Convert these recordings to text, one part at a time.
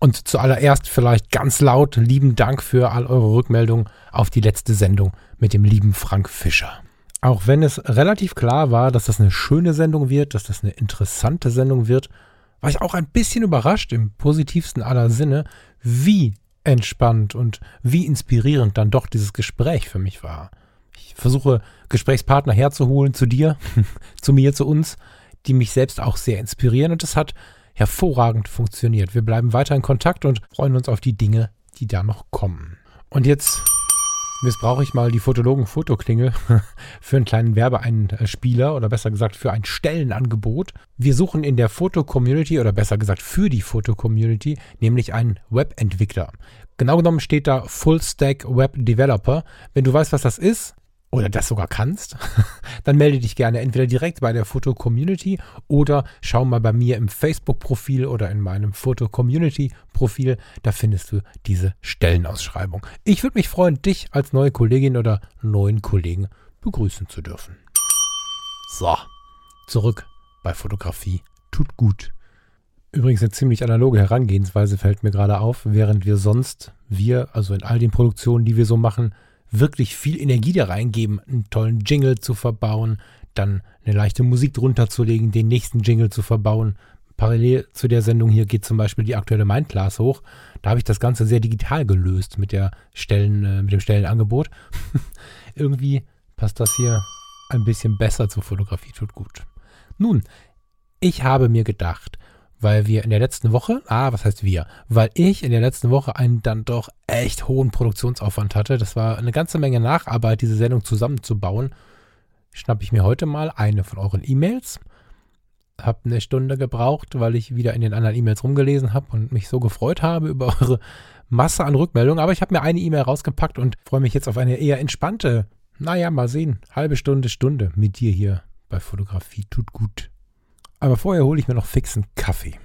Und zuallererst vielleicht ganz laut lieben Dank für all eure Rückmeldungen auf die letzte Sendung mit dem lieben Frank Fischer. Auch wenn es relativ klar war, dass das eine schöne Sendung wird, dass das eine interessante Sendung wird, war ich auch ein bisschen überrascht im positivsten aller Sinne, wie entspannt und wie inspirierend dann doch dieses Gespräch für mich war. Ich versuche Gesprächspartner herzuholen zu dir, zu mir, zu uns, die mich selbst auch sehr inspirieren und es hat hervorragend funktioniert. Wir bleiben weiter in Kontakt und freuen uns auf die Dinge, die da noch kommen. Und jetzt missbrauche ich mal die Fotologen-Fotoklingel für einen kleinen Werbeeinspieler oder besser gesagt für ein Stellenangebot. Wir suchen in der Foto-Community oder besser gesagt für die Foto-Community nämlich einen Webentwickler. Genau genommen steht da Full Stack Web Developer. Wenn du weißt, was das ist, oder das sogar kannst, dann melde dich gerne entweder direkt bei der Foto-Community oder schau mal bei mir im Facebook-Profil oder in meinem Foto-Community-Profil. Da findest du diese Stellenausschreibung. Ich würde mich freuen, dich als neue Kollegin oder neuen Kollegen begrüßen zu dürfen. So, zurück bei Fotografie. Tut gut. Übrigens eine ziemlich analoge Herangehensweise fällt mir gerade auf, während wir sonst, wir, also in all den Produktionen, die wir so machen, wirklich viel Energie da reingeben, einen tollen Jingle zu verbauen, dann eine leichte Musik drunter zu legen, den nächsten Jingle zu verbauen. Parallel zu der Sendung hier geht zum Beispiel die aktuelle Mindclass hoch. Da habe ich das Ganze sehr digital gelöst mit der Stellen, äh, mit dem Stellenangebot. Irgendwie passt das hier ein bisschen besser zur Fotografie, tut gut. Nun, ich habe mir gedacht, weil wir in der letzten Woche, ah, was heißt wir? Weil ich in der letzten Woche einen dann doch echt hohen Produktionsaufwand hatte. Das war eine ganze Menge Nacharbeit, diese Sendung zusammenzubauen. Schnappe ich mir heute mal eine von euren E-Mails. Hab eine Stunde gebraucht, weil ich wieder in den anderen E-Mails rumgelesen habe und mich so gefreut habe über eure Masse an Rückmeldungen. Aber ich habe mir eine E-Mail rausgepackt und freue mich jetzt auf eine eher entspannte, naja, mal sehen, halbe Stunde, Stunde mit dir hier bei Fotografie. Tut gut. Aber vorher hole ich mir noch fixen Kaffee.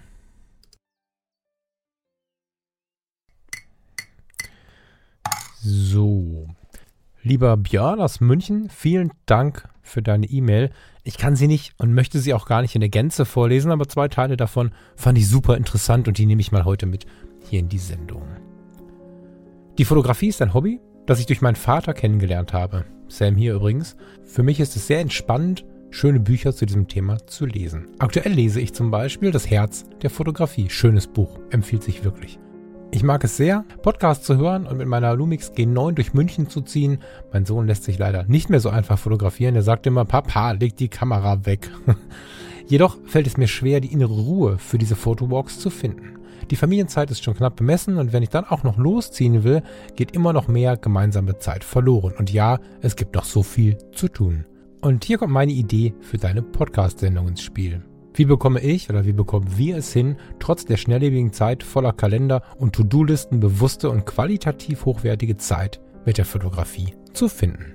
So. Lieber Björn aus München, vielen Dank für deine E-Mail. Ich kann sie nicht und möchte sie auch gar nicht in der Gänze vorlesen, aber zwei Teile davon fand ich super interessant und die nehme ich mal heute mit hier in die Sendung. Die Fotografie ist ein Hobby, das ich durch meinen Vater kennengelernt habe. Sam hier übrigens. Für mich ist es sehr entspannend schöne Bücher zu diesem Thema zu lesen. Aktuell lese ich zum Beispiel Das Herz der Fotografie. Schönes Buch, empfiehlt sich wirklich. Ich mag es sehr, Podcasts zu hören und mit meiner Lumix G9 durch München zu ziehen. Mein Sohn lässt sich leider nicht mehr so einfach fotografieren. Er sagt immer, Papa, leg die Kamera weg. Jedoch fällt es mir schwer, die innere Ruhe für diese Fotowalks zu finden. Die Familienzeit ist schon knapp bemessen und wenn ich dann auch noch losziehen will, geht immer noch mehr gemeinsame Zeit verloren. Und ja, es gibt noch so viel zu tun. Und hier kommt meine Idee für deine Podcast-Sendung ins Spiel. Wie bekomme ich oder wie bekommen wir es hin, trotz der schnelllebigen Zeit voller Kalender und To-Do-Listen bewusste und qualitativ hochwertige Zeit mit der Fotografie zu finden?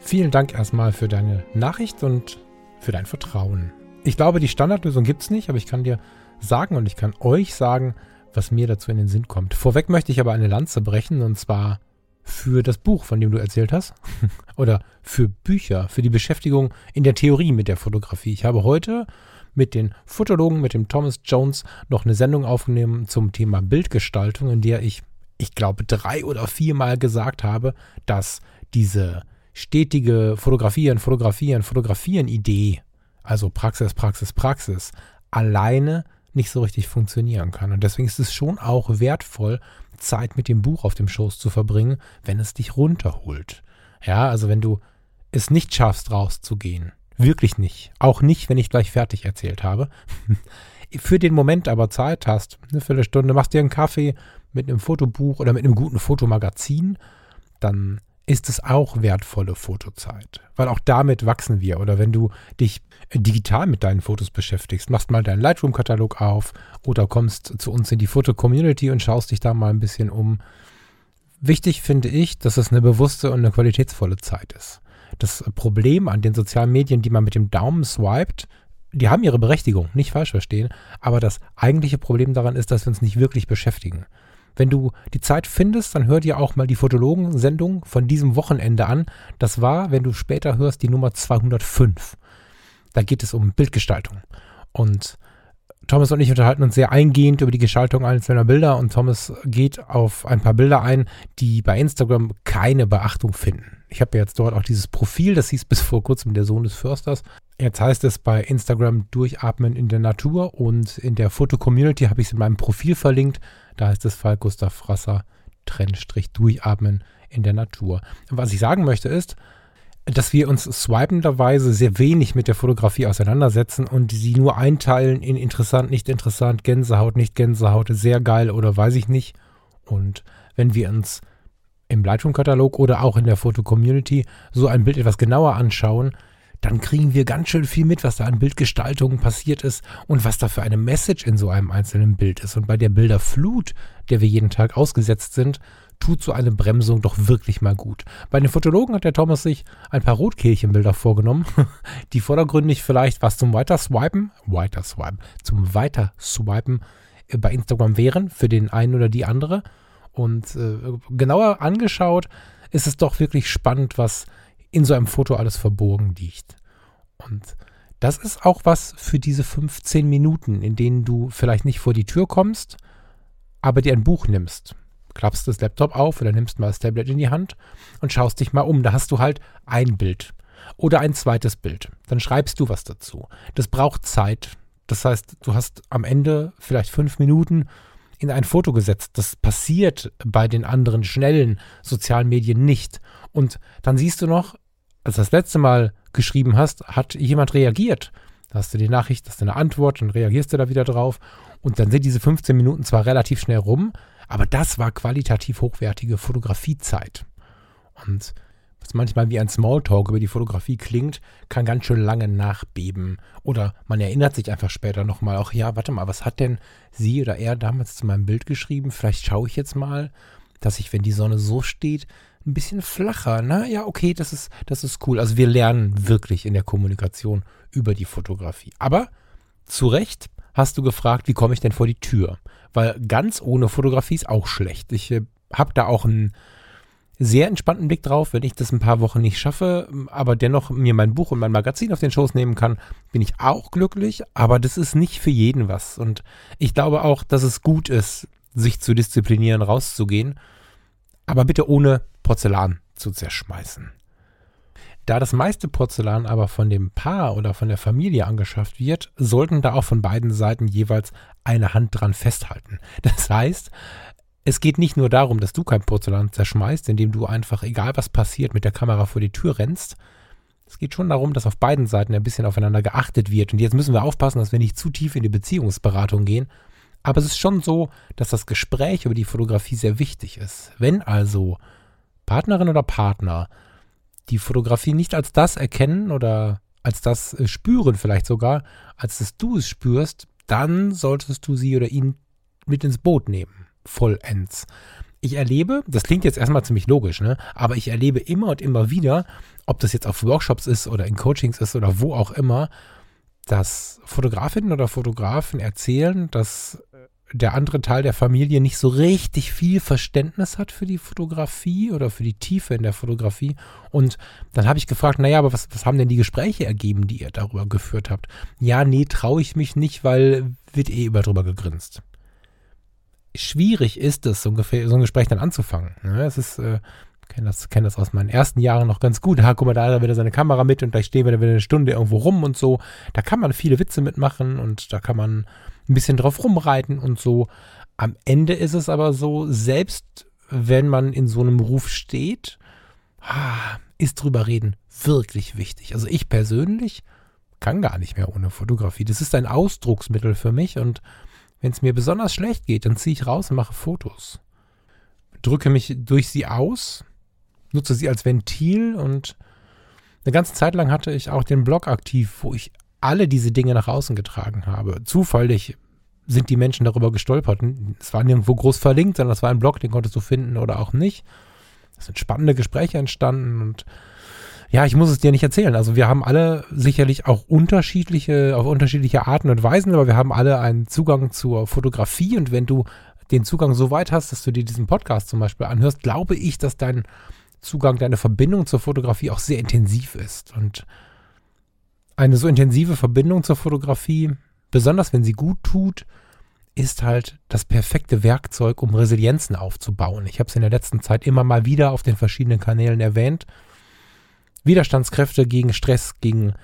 Vielen Dank erstmal für deine Nachricht und für dein Vertrauen. Ich glaube, die Standardlösung gibt es nicht, aber ich kann dir sagen und ich kann euch sagen, was mir dazu in den Sinn kommt. Vorweg möchte ich aber eine Lanze brechen und zwar für das Buch, von dem du erzählt hast, oder für Bücher, für die Beschäftigung in der Theorie mit der Fotografie. Ich habe heute mit den Fotologen, mit dem Thomas Jones, noch eine Sendung aufgenommen zum Thema Bildgestaltung, in der ich, ich glaube, drei oder viermal gesagt habe, dass diese stetige Fotografieren, Fotografieren, Fotografieren-Idee, also Praxis, Praxis, Praxis, alleine nicht so richtig funktionieren kann. Und deswegen ist es schon auch wertvoll, Zeit mit dem Buch auf dem Schoß zu verbringen, wenn es dich runterholt. Ja, also wenn du es nicht schaffst, rauszugehen. Wirklich nicht. Auch nicht, wenn ich gleich fertig erzählt habe. Für den Moment aber Zeit hast, eine Viertelstunde, machst dir einen Kaffee mit einem Fotobuch oder mit einem guten Fotomagazin, dann ist es auch wertvolle Fotozeit, weil auch damit wachsen wir. Oder wenn du dich digital mit deinen Fotos beschäftigst, machst mal deinen Lightroom-Katalog auf oder kommst zu uns in die Foto-Community und schaust dich da mal ein bisschen um. Wichtig finde ich, dass es eine bewusste und eine qualitätsvolle Zeit ist. Das Problem an den sozialen Medien, die man mit dem Daumen swiped, die haben ihre Berechtigung, nicht falsch verstehen, aber das eigentliche Problem daran ist, dass wir uns nicht wirklich beschäftigen. Wenn du die Zeit findest, dann hör dir auch mal die Fotologen-Sendung von diesem Wochenende an. Das war, wenn du später hörst, die Nummer 205. Da geht es um Bildgestaltung. Und Thomas und ich unterhalten uns sehr eingehend über die Gestaltung einzelner Bilder und Thomas geht auf ein paar Bilder ein, die bei Instagram keine Beachtung finden. Ich habe jetzt dort auch dieses Profil, das hieß bis vor kurzem der Sohn des Försters. Jetzt heißt es bei Instagram Durchatmen in der Natur und in der Foto-Community habe ich es in meinem Profil verlinkt. Da heißt es Fall Gustav Frasser, Trennstrich Durchatmen in der Natur. Was ich sagen möchte ist, dass wir uns swipenderweise sehr wenig mit der Fotografie auseinandersetzen und sie nur einteilen in interessant, nicht interessant, Gänsehaut, nicht Gänsehaut, sehr geil oder weiß ich nicht. Und wenn wir uns im Lightroom-Katalog oder auch in der Foto-Community so ein Bild etwas genauer anschauen, dann kriegen wir ganz schön viel mit, was da an Bildgestaltungen passiert ist und was da für eine Message in so einem einzelnen Bild ist. Und bei der Bilderflut, der wir jeden Tag ausgesetzt sind, tut so eine Bremsung doch wirklich mal gut. Bei den Fotologen hat der Thomas sich ein paar Rotkehlchenbilder vorgenommen, die vordergründig vielleicht was zum Weiterswipen, Weiterswipen, zum Weiterswipen äh, bei Instagram wären, für den einen oder die andere. Und äh, genauer angeschaut ist es doch wirklich spannend, was in so einem Foto alles verborgen liegt. Und das ist auch was für diese 15 Minuten, in denen du vielleicht nicht vor die Tür kommst, aber dir ein Buch nimmst klappst das Laptop auf oder nimmst mal das Tablet in die Hand und schaust dich mal um. Da hast du halt ein Bild oder ein zweites Bild. Dann schreibst du was dazu. Das braucht Zeit. Das heißt, du hast am Ende vielleicht fünf Minuten in ein Foto gesetzt. Das passiert bei den anderen schnellen sozialen Medien nicht. Und dann siehst du noch, als du das letzte Mal geschrieben hast, hat jemand reagiert. Da hast du die Nachricht, hast du eine Antwort, dann reagierst du da wieder drauf. Und dann sind diese 15 Minuten zwar relativ schnell rum, aber das war qualitativ hochwertige Fotografiezeit. Und was manchmal wie ein Smalltalk über die Fotografie klingt, kann ganz schön lange nachbeben. Oder man erinnert sich einfach später nochmal, auch ja, warte mal, was hat denn sie oder er damals zu meinem Bild geschrieben? Vielleicht schaue ich jetzt mal, dass ich, wenn die Sonne so steht, ein bisschen flacher. Na ja, okay, das ist, das ist cool. Also wir lernen wirklich in der Kommunikation über die Fotografie. Aber zu Recht hast du gefragt, wie komme ich denn vor die Tür? weil ganz ohne Fotografie ist auch schlecht. Ich äh, habe da auch einen sehr entspannten Blick drauf, wenn ich das ein paar Wochen nicht schaffe, aber dennoch mir mein Buch und mein Magazin auf den Schoß nehmen kann, bin ich auch glücklich, aber das ist nicht für jeden was. Und ich glaube auch, dass es gut ist, sich zu disziplinieren, rauszugehen, aber bitte ohne Porzellan zu zerschmeißen. Da das meiste Porzellan aber von dem Paar oder von der Familie angeschafft wird, sollten da auch von beiden Seiten jeweils eine Hand dran festhalten. Das heißt, es geht nicht nur darum, dass du kein Porzellan zerschmeißt, indem du einfach, egal was passiert, mit der Kamera vor die Tür rennst. Es geht schon darum, dass auf beiden Seiten ein bisschen aufeinander geachtet wird. Und jetzt müssen wir aufpassen, dass wir nicht zu tief in die Beziehungsberatung gehen. Aber es ist schon so, dass das Gespräch über die Fotografie sehr wichtig ist. Wenn also Partnerin oder Partner die Fotografie nicht als das erkennen oder als das äh, spüren vielleicht sogar, als dass du es spürst, dann solltest du sie oder ihn mit ins Boot nehmen. Vollends. Ich erlebe, das klingt jetzt erstmal ziemlich logisch, ne? aber ich erlebe immer und immer wieder, ob das jetzt auf Workshops ist oder in Coachings ist oder wo auch immer, dass Fotografinnen oder Fotografen erzählen, dass der andere Teil der Familie nicht so richtig viel Verständnis hat für die Fotografie oder für die Tiefe in der Fotografie. Und dann habe ich gefragt, naja, aber was, was haben denn die Gespräche ergeben, die ihr darüber geführt habt? Ja, nee, traue ich mich nicht, weil wird eh über drüber gegrinst. Schwierig ist es, so ein, Gespräch dann anzufangen. Ne? Es ist, äh, kenne das, kenn das aus meinen ersten Jahren noch ganz gut. Ha, guck mal, da hat er wieder seine Kamera mit und gleich stehen wir dann wieder eine Stunde irgendwo rum und so. Da kann man viele Witze mitmachen und da kann man ein bisschen drauf rumreiten und so. Am Ende ist es aber so, selbst wenn man in so einem Ruf steht, ist drüber reden wirklich wichtig. Also ich persönlich kann gar nicht mehr ohne Fotografie. Das ist ein Ausdrucksmittel für mich und wenn es mir besonders schlecht geht, dann ziehe ich raus und mache Fotos. Drücke mich durch sie aus, nutze sie als Ventil und eine ganze Zeit lang hatte ich auch den Blog aktiv, wo ich alle diese Dinge nach außen getragen habe. Zufällig sind die Menschen darüber gestolpert. Es war nirgendwo groß verlinkt, sondern es war ein Blog, den konntest du finden oder auch nicht. Es sind spannende Gespräche entstanden und ja, ich muss es dir nicht erzählen. Also wir haben alle sicherlich auch unterschiedliche, auf unterschiedliche Arten und Weisen, aber wir haben alle einen Zugang zur Fotografie und wenn du den Zugang so weit hast, dass du dir diesen Podcast zum Beispiel anhörst, glaube ich, dass dein Zugang, deine Verbindung zur Fotografie auch sehr intensiv ist. Und eine so intensive Verbindung zur Fotografie, besonders wenn sie gut tut, ist halt das perfekte Werkzeug, um Resilienzen aufzubauen. Ich habe es in der letzten Zeit immer mal wieder auf den verschiedenen Kanälen erwähnt. Widerstandskräfte gegen Stress, gegen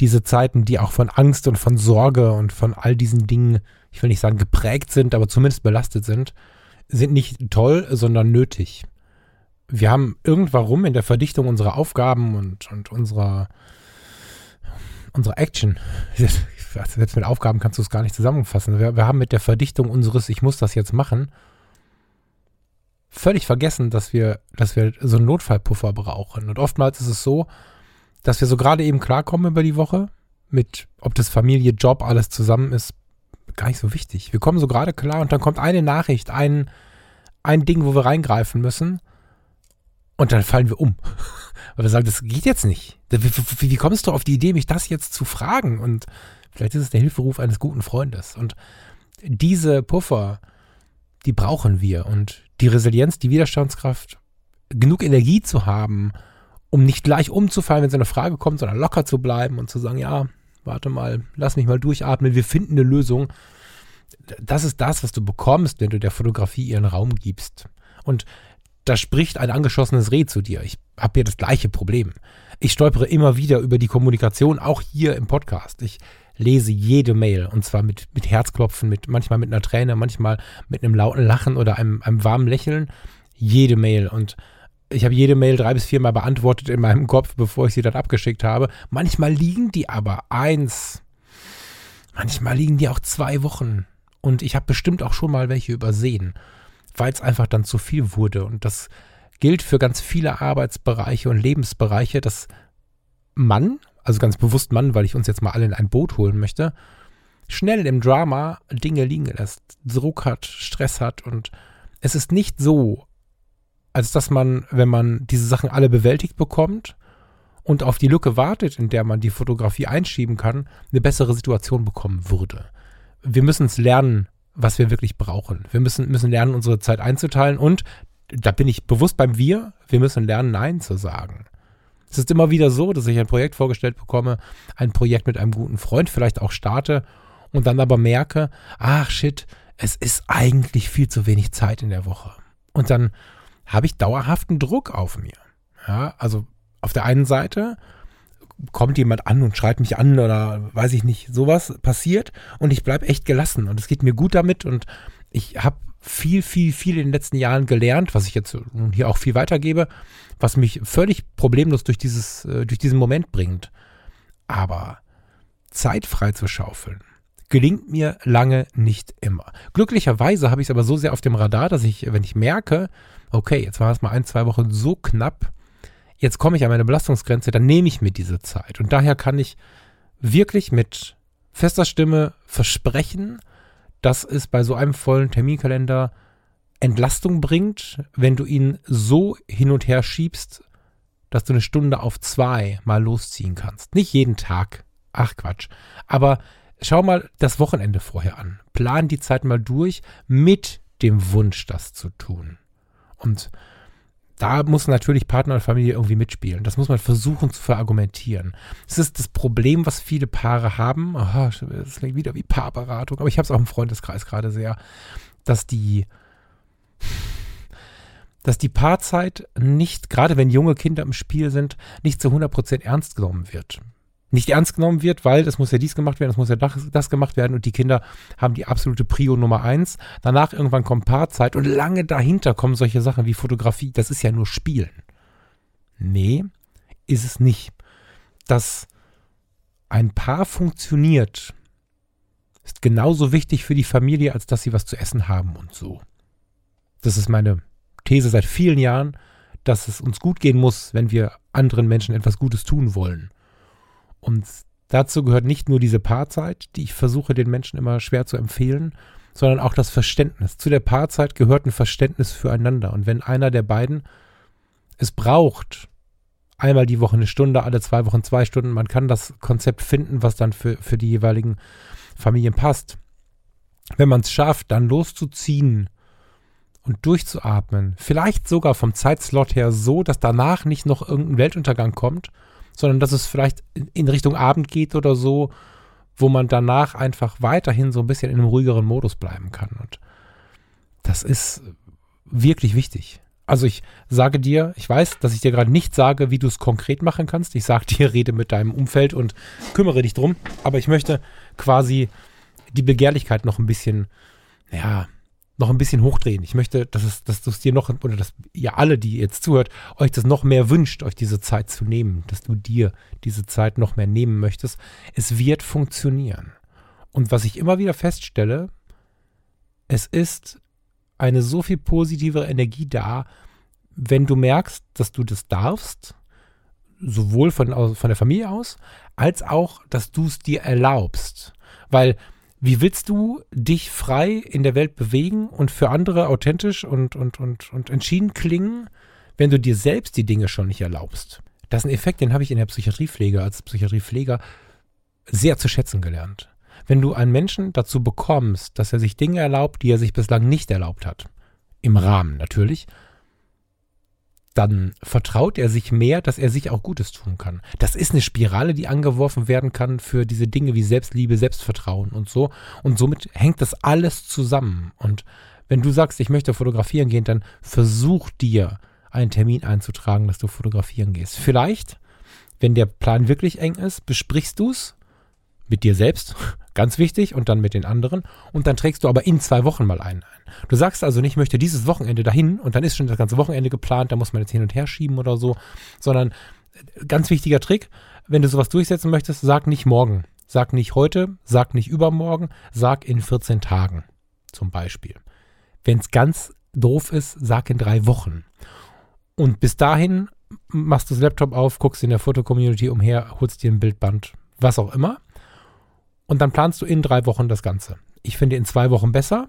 diese Zeiten, die auch von Angst und von Sorge und von all diesen Dingen, ich will nicht sagen geprägt sind, aber zumindest belastet sind, sind nicht toll, sondern nötig. Wir haben irgendwann in der Verdichtung unserer Aufgaben und, und unserer, unserer Action, selbst mit Aufgaben kannst du es gar nicht zusammenfassen. Wir, wir haben mit der Verdichtung unseres Ich muss das jetzt machen völlig vergessen, dass wir, dass wir so einen Notfallpuffer brauchen. Und oftmals ist es so, dass wir so gerade eben klarkommen über die Woche, mit ob das Familie, Job, alles zusammen ist, gar nicht so wichtig. Wir kommen so gerade klar und dann kommt eine Nachricht, ein, ein Ding, wo wir reingreifen müssen und dann fallen wir um. Weil wir sagen, das geht jetzt nicht. Wie, wie, kommst du auf die Idee, mich das jetzt zu fragen? Und vielleicht ist es der Hilferuf eines guten Freundes. Und diese Puffer, die brauchen wir. Und die Resilienz, die Widerstandskraft, genug Energie zu haben, um nicht gleich umzufallen, wenn so eine Frage kommt, sondern locker zu bleiben und zu sagen, ja, warte mal, lass mich mal durchatmen, wir finden eine Lösung. Das ist das, was du bekommst, wenn du der Fotografie ihren Raum gibst. Und da spricht ein angeschossenes Reh zu dir. Ich habe hier das gleiche Problem. Ich stolpere immer wieder über die Kommunikation, auch hier im Podcast. Ich lese jede Mail und zwar mit, mit Herzklopfen, mit, manchmal mit einer Träne, manchmal mit einem lauten Lachen oder einem, einem warmen Lächeln. Jede Mail und ich habe jede Mail drei bis viermal beantwortet in meinem Kopf, bevor ich sie dann abgeschickt habe. Manchmal liegen die aber eins, manchmal liegen die auch zwei Wochen. Und ich habe bestimmt auch schon mal welche übersehen, weil es einfach dann zu viel wurde. Und das gilt für ganz viele Arbeitsbereiche und Lebensbereiche, dass man, also ganz bewusst Mann, weil ich uns jetzt mal alle in ein Boot holen möchte, schnell im Drama Dinge liegen lässt, Druck hat, Stress hat und es ist nicht so, als dass man, wenn man diese Sachen alle bewältigt bekommt und auf die Lücke wartet, in der man die Fotografie einschieben kann, eine bessere Situation bekommen würde. Wir müssen es lernen, was wir wirklich brauchen. Wir müssen, müssen lernen, unsere Zeit einzuteilen und da bin ich bewusst beim Wir, wir müssen lernen, Nein zu sagen. Es ist immer wieder so, dass ich ein Projekt vorgestellt bekomme, ein Projekt mit einem guten Freund vielleicht auch starte und dann aber merke, ach shit, es ist eigentlich viel zu wenig Zeit in der Woche. Und dann habe ich dauerhaften Druck auf mir. Ja, also auf der einen Seite kommt jemand an und schreit mich an oder weiß ich nicht, sowas passiert und ich bleibe echt gelassen und es geht mir gut damit und ich habe viel, viel, viel in den letzten Jahren gelernt, was ich jetzt hier auch viel weitergebe, was mich völlig problemlos durch, dieses, äh, durch diesen Moment bringt. Aber Zeit frei zu schaufeln, gelingt mir lange nicht immer. Glücklicherweise habe ich es aber so sehr auf dem Radar, dass ich, wenn ich merke, okay, jetzt war es mal ein, zwei Wochen so knapp, jetzt komme ich an meine Belastungsgrenze, dann nehme ich mir diese Zeit. Und daher kann ich wirklich mit fester Stimme versprechen, dass es bei so einem vollen Terminkalender Entlastung bringt, wenn du ihn so hin und her schiebst, dass du eine Stunde auf zwei mal losziehen kannst. Nicht jeden Tag. Ach Quatsch. Aber schau mal das Wochenende vorher an. Plan die Zeit mal durch mit dem Wunsch, das zu tun. Und da muss natürlich Partner und Familie irgendwie mitspielen. Das muss man versuchen zu verargumentieren. Das ist das Problem, was viele Paare haben. Aha, das klingt wieder wie Paarberatung, aber ich habe es auch im Freundeskreis gerade sehr, dass die, dass die Paarzeit nicht, gerade wenn junge Kinder im Spiel sind, nicht zu 100% ernst genommen wird nicht ernst genommen wird, weil es muss ja dies gemacht werden, es muss ja das, das, gemacht werden und die Kinder haben die absolute Prio Nummer eins. Danach irgendwann kommt Paarzeit und lange dahinter kommen solche Sachen wie Fotografie. Das ist ja nur Spielen. Nee, ist es nicht. Dass ein Paar funktioniert, ist genauso wichtig für die Familie, als dass sie was zu essen haben und so. Das ist meine These seit vielen Jahren dass es uns gut gehen muss, wenn wir anderen Menschen etwas Gutes tun wollen. Und dazu gehört nicht nur diese Paarzeit, die ich versuche den Menschen immer schwer zu empfehlen, sondern auch das Verständnis. Zu der Paarzeit gehört ein Verständnis füreinander. Und wenn einer der beiden es braucht, einmal die Woche eine Stunde, alle zwei Wochen zwei Stunden, man kann das Konzept finden, was dann für, für die jeweiligen Familien passt. Wenn man es schafft, dann loszuziehen und durchzuatmen, vielleicht sogar vom Zeitslot her so, dass danach nicht noch irgendein Weltuntergang kommt, sondern dass es vielleicht in Richtung Abend geht oder so, wo man danach einfach weiterhin so ein bisschen in einem ruhigeren Modus bleiben kann. Und das ist wirklich wichtig. Also ich sage dir, ich weiß, dass ich dir gerade nicht sage, wie du es konkret machen kannst. Ich sage dir, rede mit deinem Umfeld und kümmere dich drum. Aber ich möchte quasi die Begehrlichkeit noch ein bisschen, ja, noch ein bisschen hochdrehen. Ich möchte, dass es, dass du es dir noch, oder dass ihr alle, die jetzt zuhört, euch das noch mehr wünscht, euch diese Zeit zu nehmen, dass du dir diese Zeit noch mehr nehmen möchtest. Es wird funktionieren. Und was ich immer wieder feststelle, es ist eine so viel positive Energie da, wenn du merkst, dass du das darfst, sowohl von, von der Familie aus, als auch, dass du es dir erlaubst. Weil wie willst du dich frei in der Welt bewegen und für andere authentisch und, und, und, und entschieden klingen, wenn du dir selbst die Dinge schon nicht erlaubst? Das ist ein Effekt, den habe ich in der Psychiatriepflege als Psychiatriepfleger sehr zu schätzen gelernt. Wenn du einen Menschen dazu bekommst, dass er sich Dinge erlaubt, die er sich bislang nicht erlaubt hat, im Rahmen natürlich, dann vertraut er sich mehr, dass er sich auch Gutes tun kann. Das ist eine Spirale, die angeworfen werden kann für diese Dinge wie Selbstliebe, Selbstvertrauen und so. Und somit hängt das alles zusammen. Und wenn du sagst, ich möchte fotografieren gehen, dann versuch dir einen Termin einzutragen, dass du fotografieren gehst. Vielleicht, wenn der Plan wirklich eng ist, besprichst du es mit dir selbst, ganz wichtig, und dann mit den anderen. Und dann trägst du aber in zwei Wochen mal einen ein. Du sagst also nicht, ich möchte dieses Wochenende dahin und dann ist schon das ganze Wochenende geplant, da muss man jetzt hin und her schieben oder so, sondern äh, ganz wichtiger Trick, wenn du sowas durchsetzen möchtest, sag nicht morgen, sag nicht heute, sag nicht übermorgen, sag in 14 Tagen zum Beispiel. Wenn es ganz doof ist, sag in drei Wochen. Und bis dahin machst du das Laptop auf, guckst in der Fotocommunity umher, holst dir ein Bildband, was auch immer und dann planst du in drei Wochen das Ganze. Ich finde in zwei Wochen besser.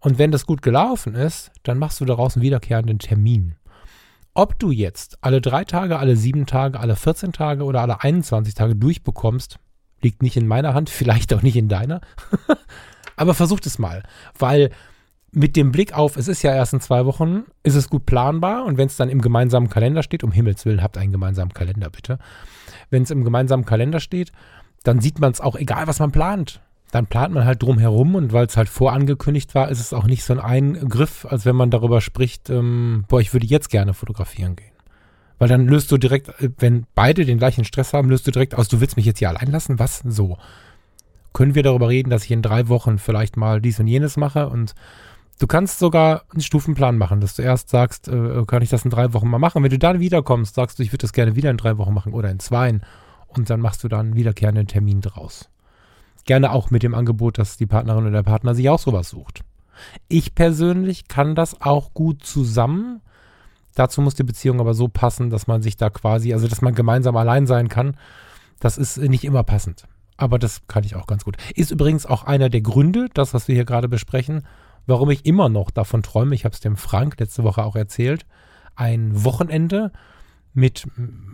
Und wenn das gut gelaufen ist, dann machst du daraus einen wiederkehrenden Termin. Ob du jetzt alle drei Tage, alle sieben Tage, alle 14 Tage oder alle 21 Tage durchbekommst, liegt nicht in meiner Hand, vielleicht auch nicht in deiner. Aber versucht es mal, weil mit dem Blick auf, es ist ja erst in zwei Wochen, ist es gut planbar und wenn es dann im gemeinsamen Kalender steht, um Himmels Willen, habt einen gemeinsamen Kalender bitte. Wenn es im gemeinsamen Kalender steht dann sieht man es auch, egal was man plant. Dann plant man halt drum herum und weil es halt vorangekündigt war, ist es auch nicht so ein Eingriff, als wenn man darüber spricht, ähm, boah, ich würde jetzt gerne fotografieren gehen. Weil dann löst du direkt, äh, wenn beide den gleichen Stress haben, löst du direkt aus, du willst mich jetzt hier allein lassen? Was? So. Können wir darüber reden, dass ich in drei Wochen vielleicht mal dies und jenes mache und Du kannst sogar einen Stufenplan machen, dass du erst sagst, äh, kann ich das in drei Wochen mal machen. Wenn du dann wiederkommst, sagst du, ich würde das gerne wieder in drei Wochen machen oder in zwei und dann machst du dann einen wiederkehrenden Termin draus. Gerne auch mit dem Angebot, dass die Partnerin oder der Partner sich auch sowas sucht. Ich persönlich kann das auch gut zusammen. Dazu muss die Beziehung aber so passen, dass man sich da quasi, also dass man gemeinsam allein sein kann. Das ist nicht immer passend. Aber das kann ich auch ganz gut. Ist übrigens auch einer der Gründe, das, was wir hier gerade besprechen, warum ich immer noch davon träume. Ich habe es dem Frank letzte Woche auch erzählt. Ein Wochenende mit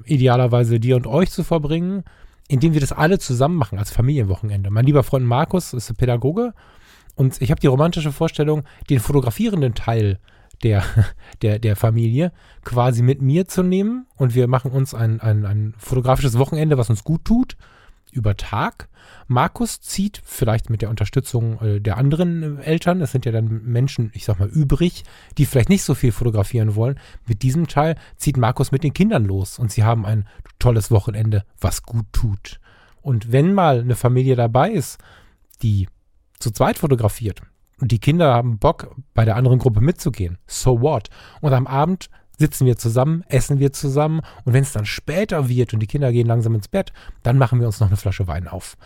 idealerweise dir und euch zu verbringen, indem wir das alle zusammen machen als Familienwochenende. Mein lieber Freund Markus ist Pädagoge und ich habe die romantische Vorstellung, den fotografierenden Teil der, der, der Familie quasi mit mir zu nehmen und wir machen uns ein, ein, ein fotografisches Wochenende, was uns gut tut über Tag. Markus zieht vielleicht mit der Unterstützung äh, der anderen äh, Eltern, es sind ja dann Menschen, ich sag mal, übrig, die vielleicht nicht so viel fotografieren wollen. Mit diesem Teil zieht Markus mit den Kindern los und sie haben ein tolles Wochenende, was gut tut. Und wenn mal eine Familie dabei ist, die zu zweit fotografiert und die Kinder haben Bock, bei der anderen Gruppe mitzugehen, so what? Und am Abend sitzen wir zusammen, essen wir zusammen und wenn es dann später wird und die Kinder gehen langsam ins Bett, dann machen wir uns noch eine Flasche Wein auf.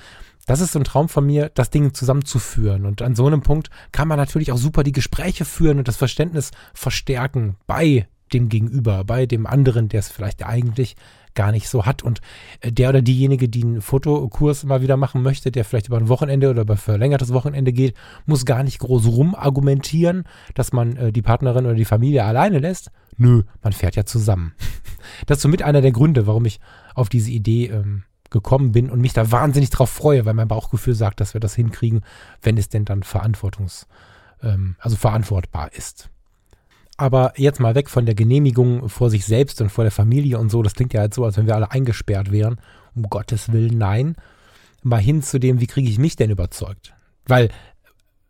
Das ist so ein Traum von mir, das Ding zusammenzuführen. Und an so einem Punkt kann man natürlich auch super die Gespräche führen und das Verständnis verstärken bei dem Gegenüber, bei dem anderen, der es vielleicht eigentlich gar nicht so hat. Und äh, der oder diejenige, die einen Fotokurs mal wieder machen möchte, der vielleicht über ein Wochenende oder über verlängertes Wochenende geht, muss gar nicht groß rumargumentieren, dass man äh, die Partnerin oder die Familie alleine lässt. Nö, man fährt ja zusammen. Das ist somit einer der Gründe, warum ich auf diese Idee ähm, gekommen bin und mich da wahnsinnig drauf freue, weil mein Bauchgefühl sagt, dass wir das hinkriegen, wenn es denn dann verantwortungs, ähm, also verantwortbar ist. Aber jetzt mal weg von der Genehmigung vor sich selbst und vor der Familie und so. Das klingt ja halt so, als wenn wir alle eingesperrt wären. Um Gottes Willen, nein. Mal hin zu dem, wie kriege ich mich denn überzeugt? Weil,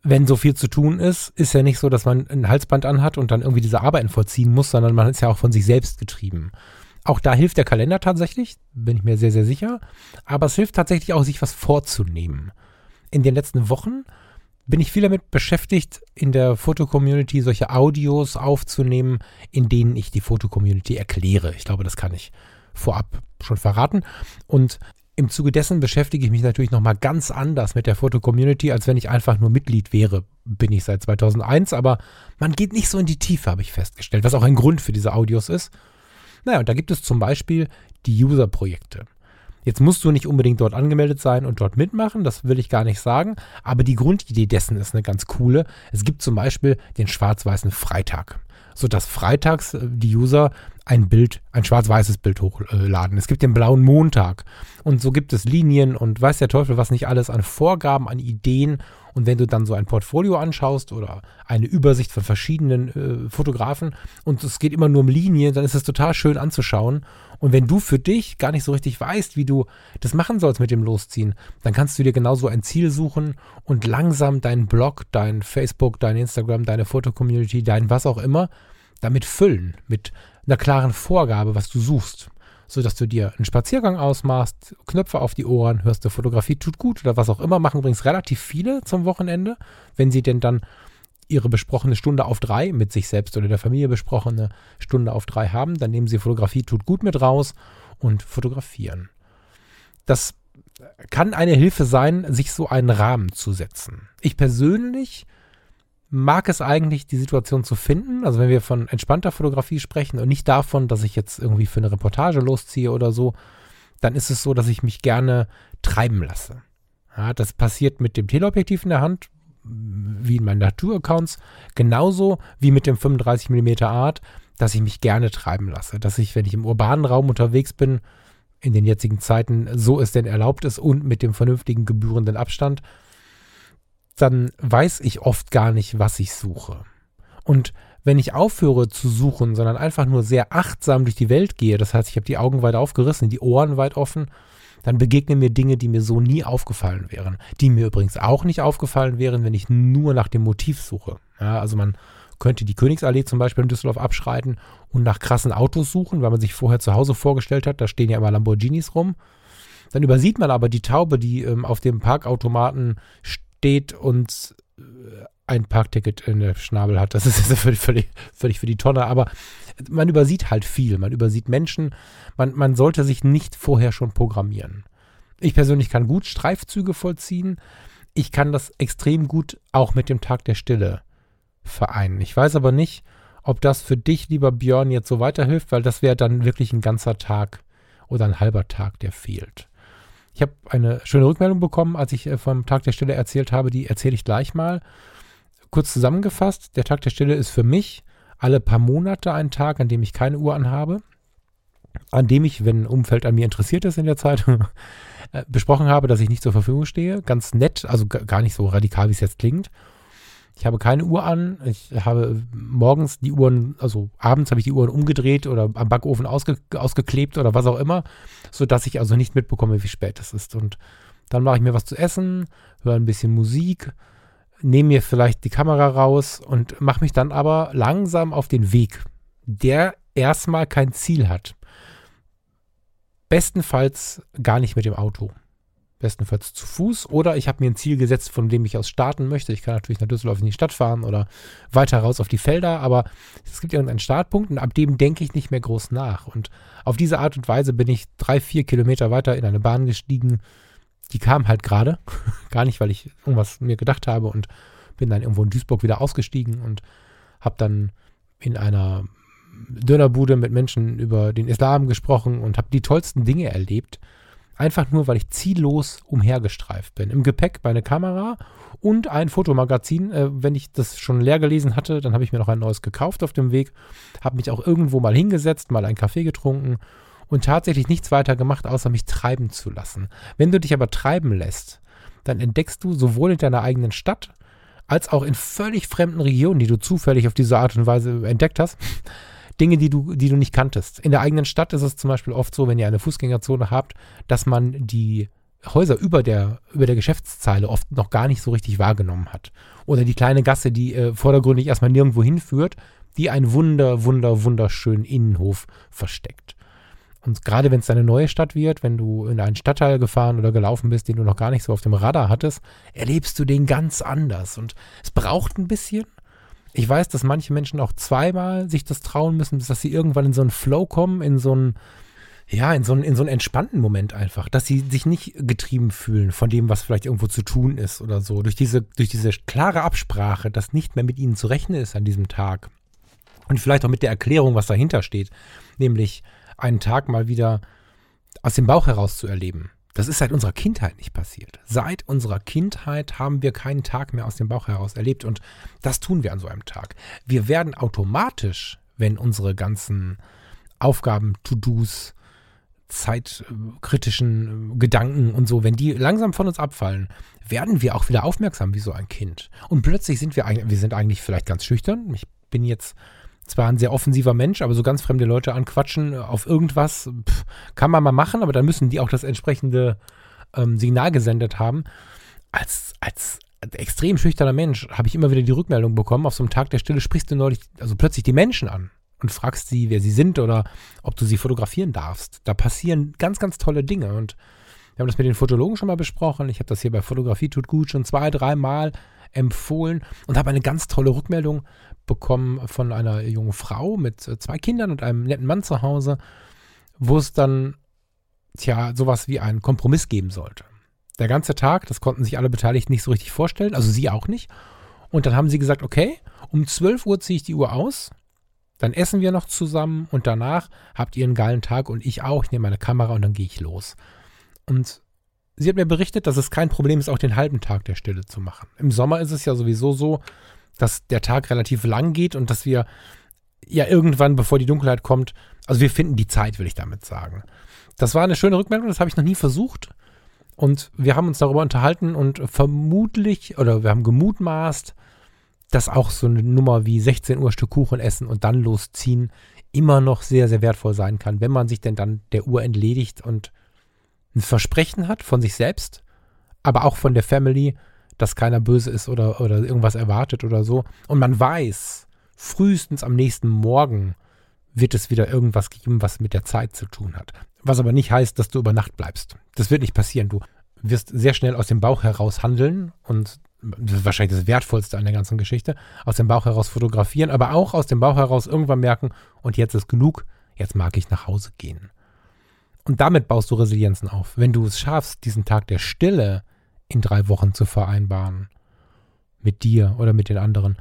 wenn so viel zu tun ist, ist ja nicht so, dass man ein Halsband anhat und dann irgendwie diese Arbeiten vollziehen muss, sondern man ist ja auch von sich selbst getrieben. Auch da hilft der Kalender tatsächlich, bin ich mir sehr, sehr sicher. Aber es hilft tatsächlich auch, sich was vorzunehmen. In den letzten Wochen bin ich viel damit beschäftigt, in der Foto-Community solche Audios aufzunehmen, in denen ich die Foto-Community erkläre. Ich glaube, das kann ich vorab schon verraten. Und im Zuge dessen beschäftige ich mich natürlich nochmal ganz anders mit der Foto-Community, als wenn ich einfach nur Mitglied wäre. Bin ich seit 2001, aber man geht nicht so in die Tiefe, habe ich festgestellt, was auch ein Grund für diese Audios ist. Naja, und da gibt es zum Beispiel die User-Projekte. Jetzt musst du nicht unbedingt dort angemeldet sein und dort mitmachen, das will ich gar nicht sagen, aber die Grundidee dessen ist eine ganz coole. Es gibt zum Beispiel den schwarz-weißen Freitag, sodass freitags äh, die User ein Bild, ein schwarz-weißes Bild hochladen. Es gibt den blauen Montag und so gibt es Linien und weiß der Teufel was nicht alles an Vorgaben, an Ideen und wenn du dann so ein Portfolio anschaust oder eine Übersicht von verschiedenen äh, Fotografen und es geht immer nur um Linien, dann ist es total schön anzuschauen. Und wenn du für dich gar nicht so richtig weißt, wie du das machen sollst mit dem Losziehen, dann kannst du dir genauso ein Ziel suchen und langsam deinen Blog, dein Facebook, dein Instagram, deine Fotocommunity, dein was auch immer damit füllen, mit einer klaren Vorgabe, was du suchst sodass du dir einen Spaziergang ausmachst, Knöpfe auf die Ohren, hörst du Fotografie tut gut oder was auch immer, machen übrigens relativ viele zum Wochenende, wenn sie denn dann ihre besprochene Stunde auf drei mit sich selbst oder der Familie besprochene Stunde auf drei haben, dann nehmen sie Fotografie tut gut mit raus und fotografieren. Das kann eine Hilfe sein, sich so einen Rahmen zu setzen. Ich persönlich mag es eigentlich, die Situation zu finden. Also wenn wir von entspannter Fotografie sprechen und nicht davon, dass ich jetzt irgendwie für eine Reportage losziehe oder so, dann ist es so, dass ich mich gerne treiben lasse. Ja, das passiert mit dem Teleobjektiv in der Hand, wie in meinen Naturaccounts, genauso wie mit dem 35 mm Art, dass ich mich gerne treiben lasse. Dass ich, wenn ich im urbanen Raum unterwegs bin, in den jetzigen Zeiten, so es denn erlaubt ist und mit dem vernünftigen gebührenden Abstand, dann weiß ich oft gar nicht, was ich suche. Und wenn ich aufhöre zu suchen, sondern einfach nur sehr achtsam durch die Welt gehe, das heißt, ich habe die Augen weit aufgerissen, die Ohren weit offen, dann begegnen mir Dinge, die mir so nie aufgefallen wären. Die mir übrigens auch nicht aufgefallen wären, wenn ich nur nach dem Motiv suche. Ja, also man könnte die Königsallee zum Beispiel in Düsseldorf abschreiten und nach krassen Autos suchen, weil man sich vorher zu Hause vorgestellt hat, da stehen ja immer Lamborghinis rum. Dann übersieht man aber die Taube, die ähm, auf dem Parkautomaten steht steht und äh, ein Parkticket in der Schnabel hat. Das ist völlig, völlig, völlig für die Tonne. Aber man übersieht halt viel. Man übersieht Menschen. Man, man sollte sich nicht vorher schon programmieren. Ich persönlich kann gut Streifzüge vollziehen. Ich kann das extrem gut auch mit dem Tag der Stille vereinen. Ich weiß aber nicht, ob das für dich, lieber Björn, jetzt so weiterhilft, weil das wäre dann wirklich ein ganzer Tag oder ein halber Tag, der fehlt. Ich habe eine schöne Rückmeldung bekommen, als ich äh, vom Tag der Stille erzählt habe. Die erzähle ich gleich mal. Kurz zusammengefasst, der Tag der Stille ist für mich alle paar Monate ein Tag, an dem ich keine Uhr anhabe, an dem ich, wenn ein Umfeld an mir interessiert ist in der Zeit, äh, besprochen habe, dass ich nicht zur Verfügung stehe. Ganz nett, also gar nicht so radikal, wie es jetzt klingt. Ich habe keine Uhr an. Ich habe morgens die Uhren, also abends habe ich die Uhren umgedreht oder am Backofen ausge, ausgeklebt oder was auch immer, sodass ich also nicht mitbekomme, wie spät es ist. Und dann mache ich mir was zu essen, höre ein bisschen Musik, nehme mir vielleicht die Kamera raus und mache mich dann aber langsam auf den Weg, der erstmal kein Ziel hat. Bestenfalls gar nicht mit dem Auto bestenfalls zu Fuß. Oder ich habe mir ein Ziel gesetzt, von dem ich aus starten möchte. Ich kann natürlich nach Düsseldorf in die Stadt fahren oder weiter raus auf die Felder, aber es gibt irgendeinen Startpunkt und ab dem denke ich nicht mehr groß nach. Und auf diese Art und Weise bin ich drei, vier Kilometer weiter in eine Bahn gestiegen. Die kam halt gerade. Gar nicht, weil ich irgendwas mir gedacht habe und bin dann irgendwo in Duisburg wieder ausgestiegen und habe dann in einer Dönerbude mit Menschen über den Islam gesprochen und habe die tollsten Dinge erlebt. Einfach nur, weil ich ziellos umhergestreift bin. Im Gepäck meine Kamera und ein Fotomagazin. Äh, wenn ich das schon leer gelesen hatte, dann habe ich mir noch ein neues gekauft auf dem Weg. Habe mich auch irgendwo mal hingesetzt, mal einen Kaffee getrunken und tatsächlich nichts weiter gemacht, außer mich treiben zu lassen. Wenn du dich aber treiben lässt, dann entdeckst du sowohl in deiner eigenen Stadt als auch in völlig fremden Regionen, die du zufällig auf diese Art und Weise entdeckt hast, Dinge, die du, die du nicht kanntest. In der eigenen Stadt ist es zum Beispiel oft so, wenn ihr eine Fußgängerzone habt, dass man die Häuser über der, über der Geschäftszeile oft noch gar nicht so richtig wahrgenommen hat. Oder die kleine Gasse, die äh, vordergründig erstmal nirgendwo hinführt, die einen wunder, wunder, wunderschönen Innenhof versteckt. Und gerade wenn es eine neue Stadt wird, wenn du in einen Stadtteil gefahren oder gelaufen bist, den du noch gar nicht so auf dem Radar hattest, erlebst du den ganz anders. Und es braucht ein bisschen. Ich weiß, dass manche Menschen auch zweimal sich das trauen müssen, dass sie irgendwann in so einen Flow kommen, in so einen, ja, in so einen, in so einen entspannten Moment einfach, dass sie sich nicht getrieben fühlen von dem, was vielleicht irgendwo zu tun ist oder so. Durch diese, durch diese klare Absprache, dass nicht mehr mit ihnen zu rechnen ist an diesem Tag. Und vielleicht auch mit der Erklärung, was dahinter steht. Nämlich, einen Tag mal wieder aus dem Bauch heraus zu erleben. Das ist seit unserer Kindheit nicht passiert. Seit unserer Kindheit haben wir keinen Tag mehr aus dem Bauch heraus erlebt und das tun wir an so einem Tag. Wir werden automatisch, wenn unsere ganzen Aufgaben, To-Dos, zeitkritischen Gedanken und so, wenn die langsam von uns abfallen, werden wir auch wieder aufmerksam wie so ein Kind. Und plötzlich sind wir eigentlich, wir sind eigentlich vielleicht ganz schüchtern. Ich bin jetzt zwar ein sehr offensiver Mensch, aber so ganz fremde Leute anquatschen auf irgendwas pff, kann man mal machen, aber dann müssen die auch das entsprechende ähm, Signal gesendet haben. Als, als extrem schüchterner Mensch habe ich immer wieder die Rückmeldung bekommen, auf so einem Tag der Stille sprichst du neulich, also plötzlich die Menschen an und fragst sie, wer sie sind oder ob du sie fotografieren darfst. Da passieren ganz, ganz tolle Dinge und wir haben das mit den Fotologen schon mal besprochen. Ich habe das hier bei Fotografie tut gut schon zwei, dreimal empfohlen und habe eine ganz tolle Rückmeldung bekommen von einer jungen Frau mit äh, zwei Kindern und einem netten Mann zu Hause, wo es dann, tja, sowas wie einen Kompromiss geben sollte. Der ganze Tag, das konnten sich alle Beteiligten nicht so richtig vorstellen, also sie auch nicht. Und dann haben sie gesagt, okay, um 12 Uhr ziehe ich die Uhr aus, dann essen wir noch zusammen und danach habt ihr einen geilen Tag und ich auch. Ich nehme meine Kamera und dann gehe ich los. Und sie hat mir berichtet, dass es kein Problem ist, auch den halben Tag der Stille zu machen. Im Sommer ist es ja sowieso so, dass der Tag relativ lang geht und dass wir ja irgendwann, bevor die Dunkelheit kommt, also wir finden die Zeit, will ich damit sagen. Das war eine schöne Rückmeldung, das habe ich noch nie versucht. Und wir haben uns darüber unterhalten und vermutlich, oder wir haben gemutmaßt, dass auch so eine Nummer wie 16 Uhr Stück Kuchen essen und dann losziehen immer noch sehr, sehr wertvoll sein kann, wenn man sich denn dann der Uhr entledigt und ein Versprechen hat von sich selbst, aber auch von der Family, dass keiner böse ist oder, oder irgendwas erwartet oder so. Und man weiß, frühestens am nächsten Morgen wird es wieder irgendwas geben, was mit der Zeit zu tun hat. Was aber nicht heißt, dass du über Nacht bleibst. Das wird nicht passieren. Du wirst sehr schnell aus dem Bauch heraus handeln und das ist wahrscheinlich das Wertvollste an der ganzen Geschichte, aus dem Bauch heraus fotografieren, aber auch aus dem Bauch heraus irgendwann merken, und jetzt ist genug, jetzt mag ich nach Hause gehen. Und damit baust du Resilienzen auf. Wenn du es schaffst, diesen Tag der Stille in drei Wochen zu vereinbaren, mit dir oder mit den anderen,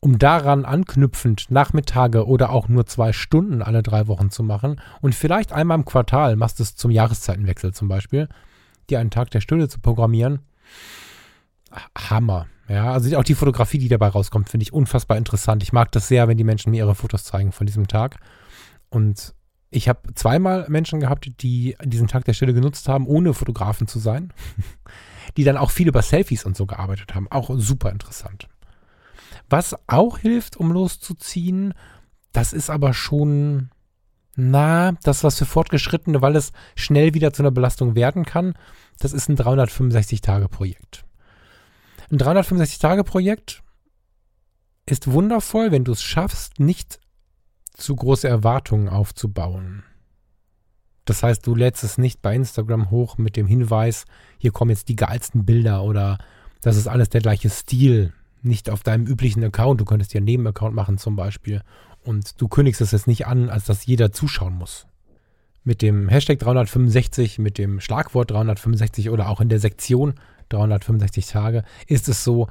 um daran anknüpfend Nachmittage oder auch nur zwei Stunden alle drei Wochen zu machen und vielleicht einmal im Quartal machst du es zum Jahreszeitenwechsel zum Beispiel, dir einen Tag der Stille zu programmieren. Hammer. Ja, also auch die Fotografie, die dabei rauskommt, finde ich unfassbar interessant. Ich mag das sehr, wenn die Menschen mir ihre Fotos zeigen von diesem Tag. Und ich habe zweimal Menschen gehabt, die diesen Tag der Stille genutzt haben, ohne Fotografen zu sein, die dann auch viel über Selfies und so gearbeitet haben. Auch super interessant. Was auch hilft, um loszuziehen, das ist aber schon, na, das was für Fortgeschrittene, weil es schnell wieder zu einer Belastung werden kann. Das ist ein 365-Tage-Projekt. Ein 365-Tage-Projekt ist wundervoll, wenn du es schaffst, nicht zu große Erwartungen aufzubauen. Das heißt, du lädst es nicht bei Instagram hoch mit dem Hinweis, hier kommen jetzt die geilsten Bilder oder das ist alles der gleiche Stil, nicht auf deinem üblichen Account. Du könntest dir einen Nebenaccount machen zum Beispiel und du kündigst es jetzt nicht an, als dass jeder zuschauen muss. Mit dem Hashtag 365, mit dem Schlagwort 365 oder auch in der Sektion 365 Tage ist es so,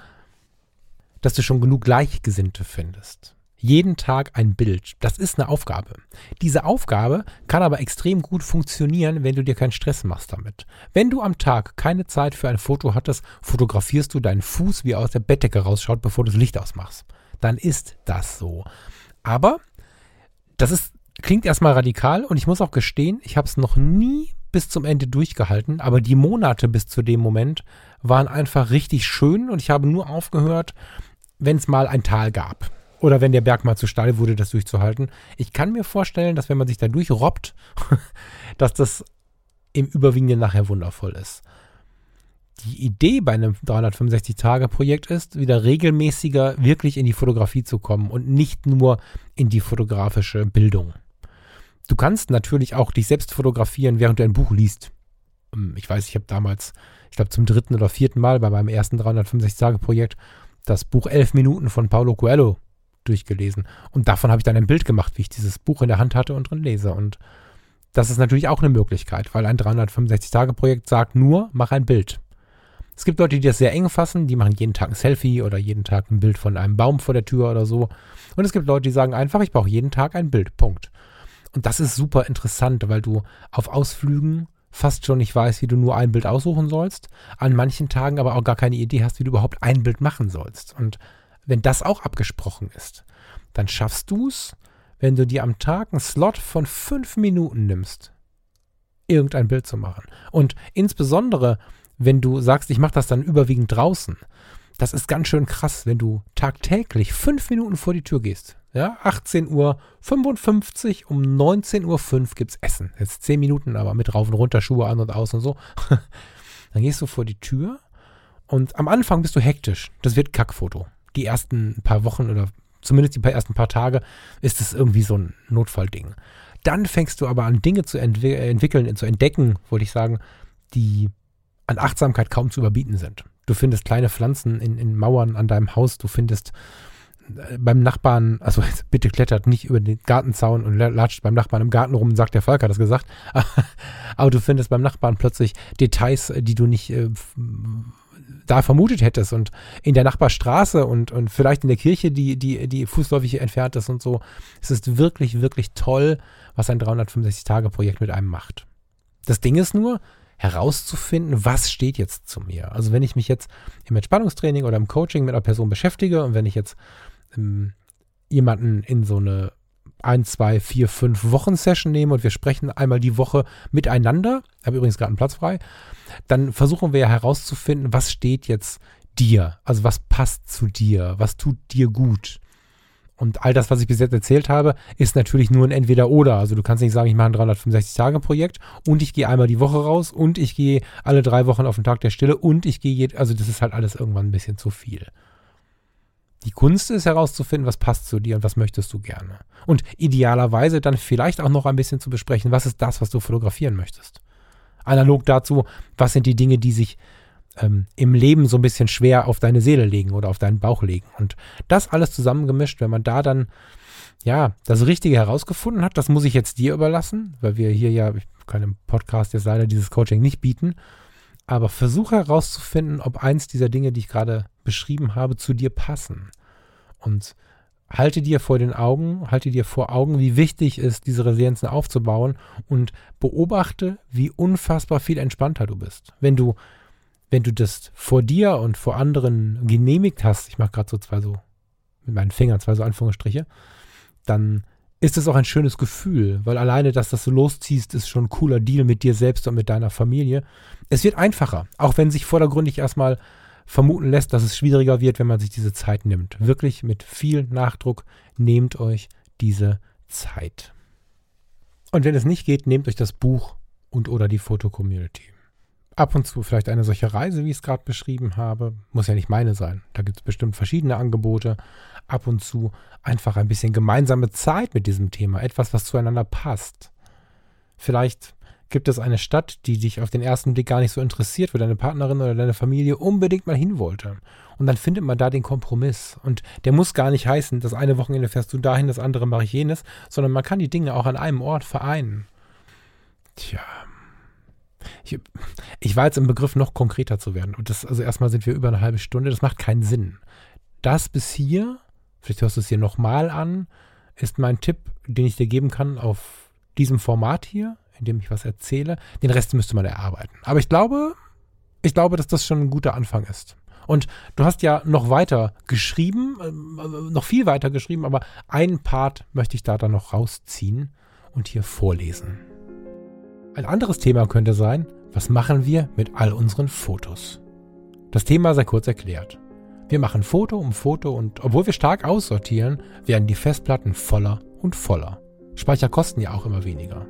dass du schon genug Gleichgesinnte findest. Jeden Tag ein Bild. Das ist eine Aufgabe. Diese Aufgabe kann aber extrem gut funktionieren, wenn du dir keinen Stress machst damit. Wenn du am Tag keine Zeit für ein Foto hattest, fotografierst du deinen Fuß, wie er aus der Bettdecke rausschaut, bevor du das Licht ausmachst. Dann ist das so. Aber das ist, klingt erstmal radikal und ich muss auch gestehen, ich habe es noch nie bis zum Ende durchgehalten, aber die Monate bis zu dem Moment waren einfach richtig schön und ich habe nur aufgehört, wenn es mal ein Tal gab. Oder wenn der Berg mal zu steil wurde, das durchzuhalten. Ich kann mir vorstellen, dass wenn man sich da durchrobbt, dass das im Überwiegenden nachher wundervoll ist. Die Idee bei einem 365-Tage-Projekt ist, wieder regelmäßiger wirklich in die Fotografie zu kommen und nicht nur in die fotografische Bildung. Du kannst natürlich auch dich selbst fotografieren, während du ein Buch liest. Ähm, ich weiß, ich habe damals, ich glaube zum dritten oder vierten Mal bei meinem ersten 365-Tage-Projekt das Buch Elf Minuten von Paulo Coelho durchgelesen. Und davon habe ich dann ein Bild gemacht, wie ich dieses Buch in der Hand hatte und drin lese. Und das ist natürlich auch eine Möglichkeit, weil ein 365-Tage-Projekt sagt nur, mach ein Bild. Es gibt Leute, die das sehr eng fassen, die machen jeden Tag ein Selfie oder jeden Tag ein Bild von einem Baum vor der Tür oder so. Und es gibt Leute, die sagen einfach, ich brauche jeden Tag ein Bild. Punkt. Und das ist super interessant, weil du auf Ausflügen fast schon nicht weißt, wie du nur ein Bild aussuchen sollst, an manchen Tagen aber auch gar keine Idee hast, wie du überhaupt ein Bild machen sollst. Und wenn das auch abgesprochen ist, dann schaffst du es, wenn du dir am Tag einen Slot von fünf Minuten nimmst, irgendein Bild zu machen. Und insbesondere, wenn du sagst, ich mache das dann überwiegend draußen, das ist ganz schön krass, wenn du tagtäglich fünf Minuten vor die Tür gehst. Ja, 18.55 Uhr, um 19.05 Uhr gibt es Essen. Jetzt zehn Minuten, aber mit rauf und runter, Schuhe an und aus und so. Dann gehst du vor die Tür und am Anfang bist du hektisch. Das wird Kackfoto. Die ersten paar Wochen oder zumindest die ersten paar Tage ist es irgendwie so ein Notfallding. Dann fängst du aber an, Dinge zu entwi entwickeln, zu entdecken, wollte ich sagen, die an Achtsamkeit kaum zu überbieten sind. Du findest kleine Pflanzen in, in Mauern an deinem Haus, du findest beim Nachbarn, also bitte klettert nicht über den Gartenzaun und latscht beim Nachbarn im Garten rum, sagt der Falk hat das gesagt. Aber du findest beim Nachbarn plötzlich Details, die du nicht äh, da vermutet hättest und in der Nachbarstraße und, und vielleicht in der Kirche, die, die, die fußläufig entfernt ist und so. Es ist wirklich, wirklich toll, was ein 365-Tage-Projekt mit einem macht. Das Ding ist nur, herauszufinden, was steht jetzt zu mir. Also wenn ich mich jetzt im Entspannungstraining oder im Coaching mit einer Person beschäftige und wenn ich jetzt ähm, jemanden in so eine ein, zwei, vier, fünf Wochen Session nehme und wir sprechen einmal die Woche miteinander, habe übrigens gerade einen Platz frei, dann versuchen wir herauszufinden, was steht jetzt dir, also was passt zu dir, was tut dir gut. Und all das, was ich bis jetzt erzählt habe, ist natürlich nur ein Entweder-Oder. Also du kannst nicht sagen, ich mache ein 365-Tage-Projekt und ich gehe einmal die Woche raus und ich gehe alle drei Wochen auf den Tag der Stille und ich gehe, also das ist halt alles irgendwann ein bisschen zu viel. Die Kunst ist herauszufinden, was passt zu dir und was möchtest du gerne. Und idealerweise dann vielleicht auch noch ein bisschen zu besprechen, was ist das, was du fotografieren möchtest. Analog dazu, was sind die Dinge, die sich ähm, im Leben so ein bisschen schwer auf deine Seele legen oder auf deinen Bauch legen. Und das alles zusammengemischt, wenn man da dann ja das Richtige herausgefunden hat, das muss ich jetzt dir überlassen, weil wir hier ja, ich kann im Podcast jetzt leider dieses Coaching nicht bieten, aber versuche herauszufinden, ob eins dieser Dinge, die ich gerade beschrieben habe, zu dir passen. Und halte dir vor den Augen, halte dir vor Augen, wie wichtig es ist, diese Resilienzen aufzubauen und beobachte, wie unfassbar viel entspannter du bist. Wenn du, wenn du das vor dir und vor anderen genehmigt hast, ich mache gerade so zwei so mit meinen Fingern zwei so Anführungsstriche, dann ist es auch ein schönes Gefühl, weil alleine, dass das so losziehst, ist schon ein cooler Deal mit dir selbst und mit deiner Familie. Es wird einfacher, auch wenn sich vordergründig erstmal vermuten lässt, dass es schwieriger wird, wenn man sich diese Zeit nimmt. Wirklich mit viel Nachdruck nehmt euch diese Zeit. Und wenn es nicht geht, nehmt euch das Buch und oder die Foto-Community. Ab und zu vielleicht eine solche Reise, wie ich es gerade beschrieben habe. Muss ja nicht meine sein. Da gibt es bestimmt verschiedene Angebote. Ab und zu einfach ein bisschen gemeinsame Zeit mit diesem Thema. Etwas, was zueinander passt. Vielleicht gibt es eine Stadt, die dich auf den ersten Blick gar nicht so interessiert, wo deine Partnerin oder deine Familie unbedingt mal hin wollte. Und dann findet man da den Kompromiss. Und der muss gar nicht heißen, das eine Wochenende fährst du dahin, das andere mache ich jenes, sondern man kann die Dinge auch an einem Ort vereinen. Tja. Ich, ich war jetzt im Begriff, noch konkreter zu werden. Und das, also erstmal sind wir über eine halbe Stunde. Das macht keinen Sinn. Das bis hier vielleicht hörst du es hier nochmal an, ist mein Tipp, den ich dir geben kann auf diesem Format hier, in dem ich was erzähle. Den Rest müsste man erarbeiten. Aber ich glaube, ich glaube, dass das schon ein guter Anfang ist. Und du hast ja noch weiter geschrieben, äh, noch viel weiter geschrieben, aber einen Part möchte ich da dann noch rausziehen und hier vorlesen. Ein anderes Thema könnte sein, was machen wir mit all unseren Fotos? Das Thema sei kurz erklärt. Wir machen Foto um Foto und obwohl wir stark aussortieren, werden die Festplatten voller und voller. Speicher kosten ja auch immer weniger.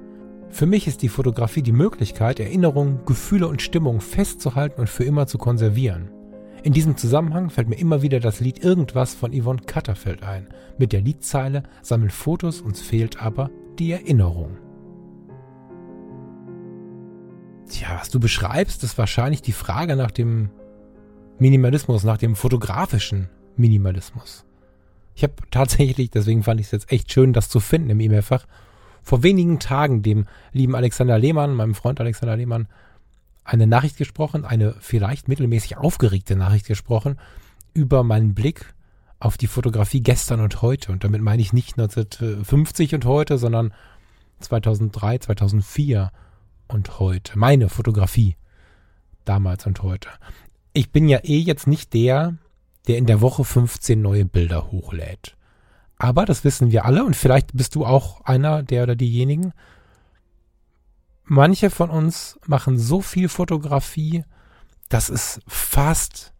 Für mich ist die Fotografie die Möglichkeit, Erinnerungen, Gefühle und Stimmung festzuhalten und für immer zu konservieren. In diesem Zusammenhang fällt mir immer wieder das Lied Irgendwas von Yvonne Katterfeld ein. Mit der Liedzeile Sammel Fotos, uns fehlt aber die Erinnerung. Tja, was du beschreibst, ist wahrscheinlich die Frage nach dem Minimalismus, nach dem fotografischen Minimalismus. Ich habe tatsächlich, deswegen fand ich es jetzt echt schön, das zu finden im E-Mail-Fach, vor wenigen Tagen dem lieben Alexander Lehmann, meinem Freund Alexander Lehmann, eine Nachricht gesprochen, eine vielleicht mittelmäßig aufgeregte Nachricht gesprochen über meinen Blick auf die Fotografie gestern und heute. Und damit meine ich nicht 1950 und heute, sondern 2003, 2004 und heute. Meine Fotografie damals und heute. Ich bin ja eh jetzt nicht der, der in der Woche 15 neue Bilder hochlädt. Aber das wissen wir alle und vielleicht bist du auch einer der oder diejenigen, manche von uns machen so viel Fotografie, dass es fast,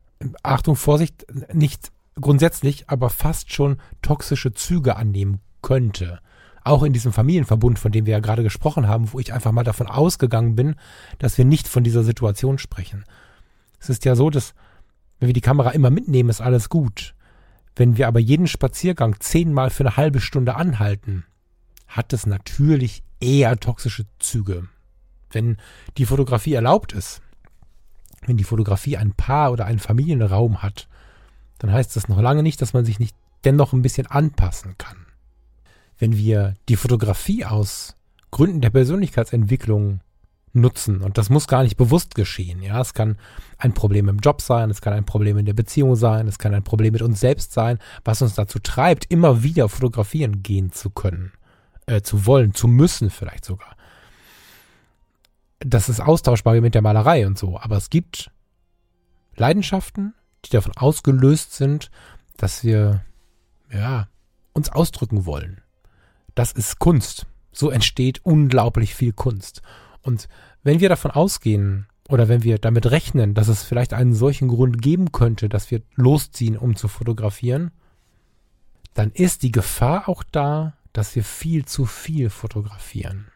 Achtung, Vorsicht, nicht grundsätzlich, aber fast schon toxische Züge annehmen könnte. Auch in diesem Familienverbund, von dem wir ja gerade gesprochen haben, wo ich einfach mal davon ausgegangen bin, dass wir nicht von dieser Situation sprechen. Es ist ja so, dass wenn wir die Kamera immer mitnehmen, ist alles gut. Wenn wir aber jeden Spaziergang zehnmal für eine halbe Stunde anhalten, hat es natürlich eher toxische Züge wenn die Fotografie erlaubt ist, wenn die Fotografie ein Paar oder einen Familienraum hat, dann heißt das noch lange nicht, dass man sich nicht dennoch ein bisschen anpassen kann. Wenn wir die Fotografie aus Gründen der Persönlichkeitsentwicklung nutzen, und das muss gar nicht bewusst geschehen, ja, es kann ein Problem im Job sein, es kann ein Problem in der Beziehung sein, es kann ein Problem mit uns selbst sein, was uns dazu treibt, immer wieder fotografieren gehen zu können, äh, zu wollen, zu müssen vielleicht sogar das ist austauschbar mit der Malerei und so, aber es gibt Leidenschaften, die davon ausgelöst sind, dass wir, ja, uns ausdrücken wollen. Das ist Kunst. So entsteht unglaublich viel Kunst. Und wenn wir davon ausgehen oder wenn wir damit rechnen, dass es vielleicht einen solchen Grund geben könnte, dass wir losziehen, um zu fotografieren, dann ist die Gefahr auch da, dass wir viel zu viel fotografieren.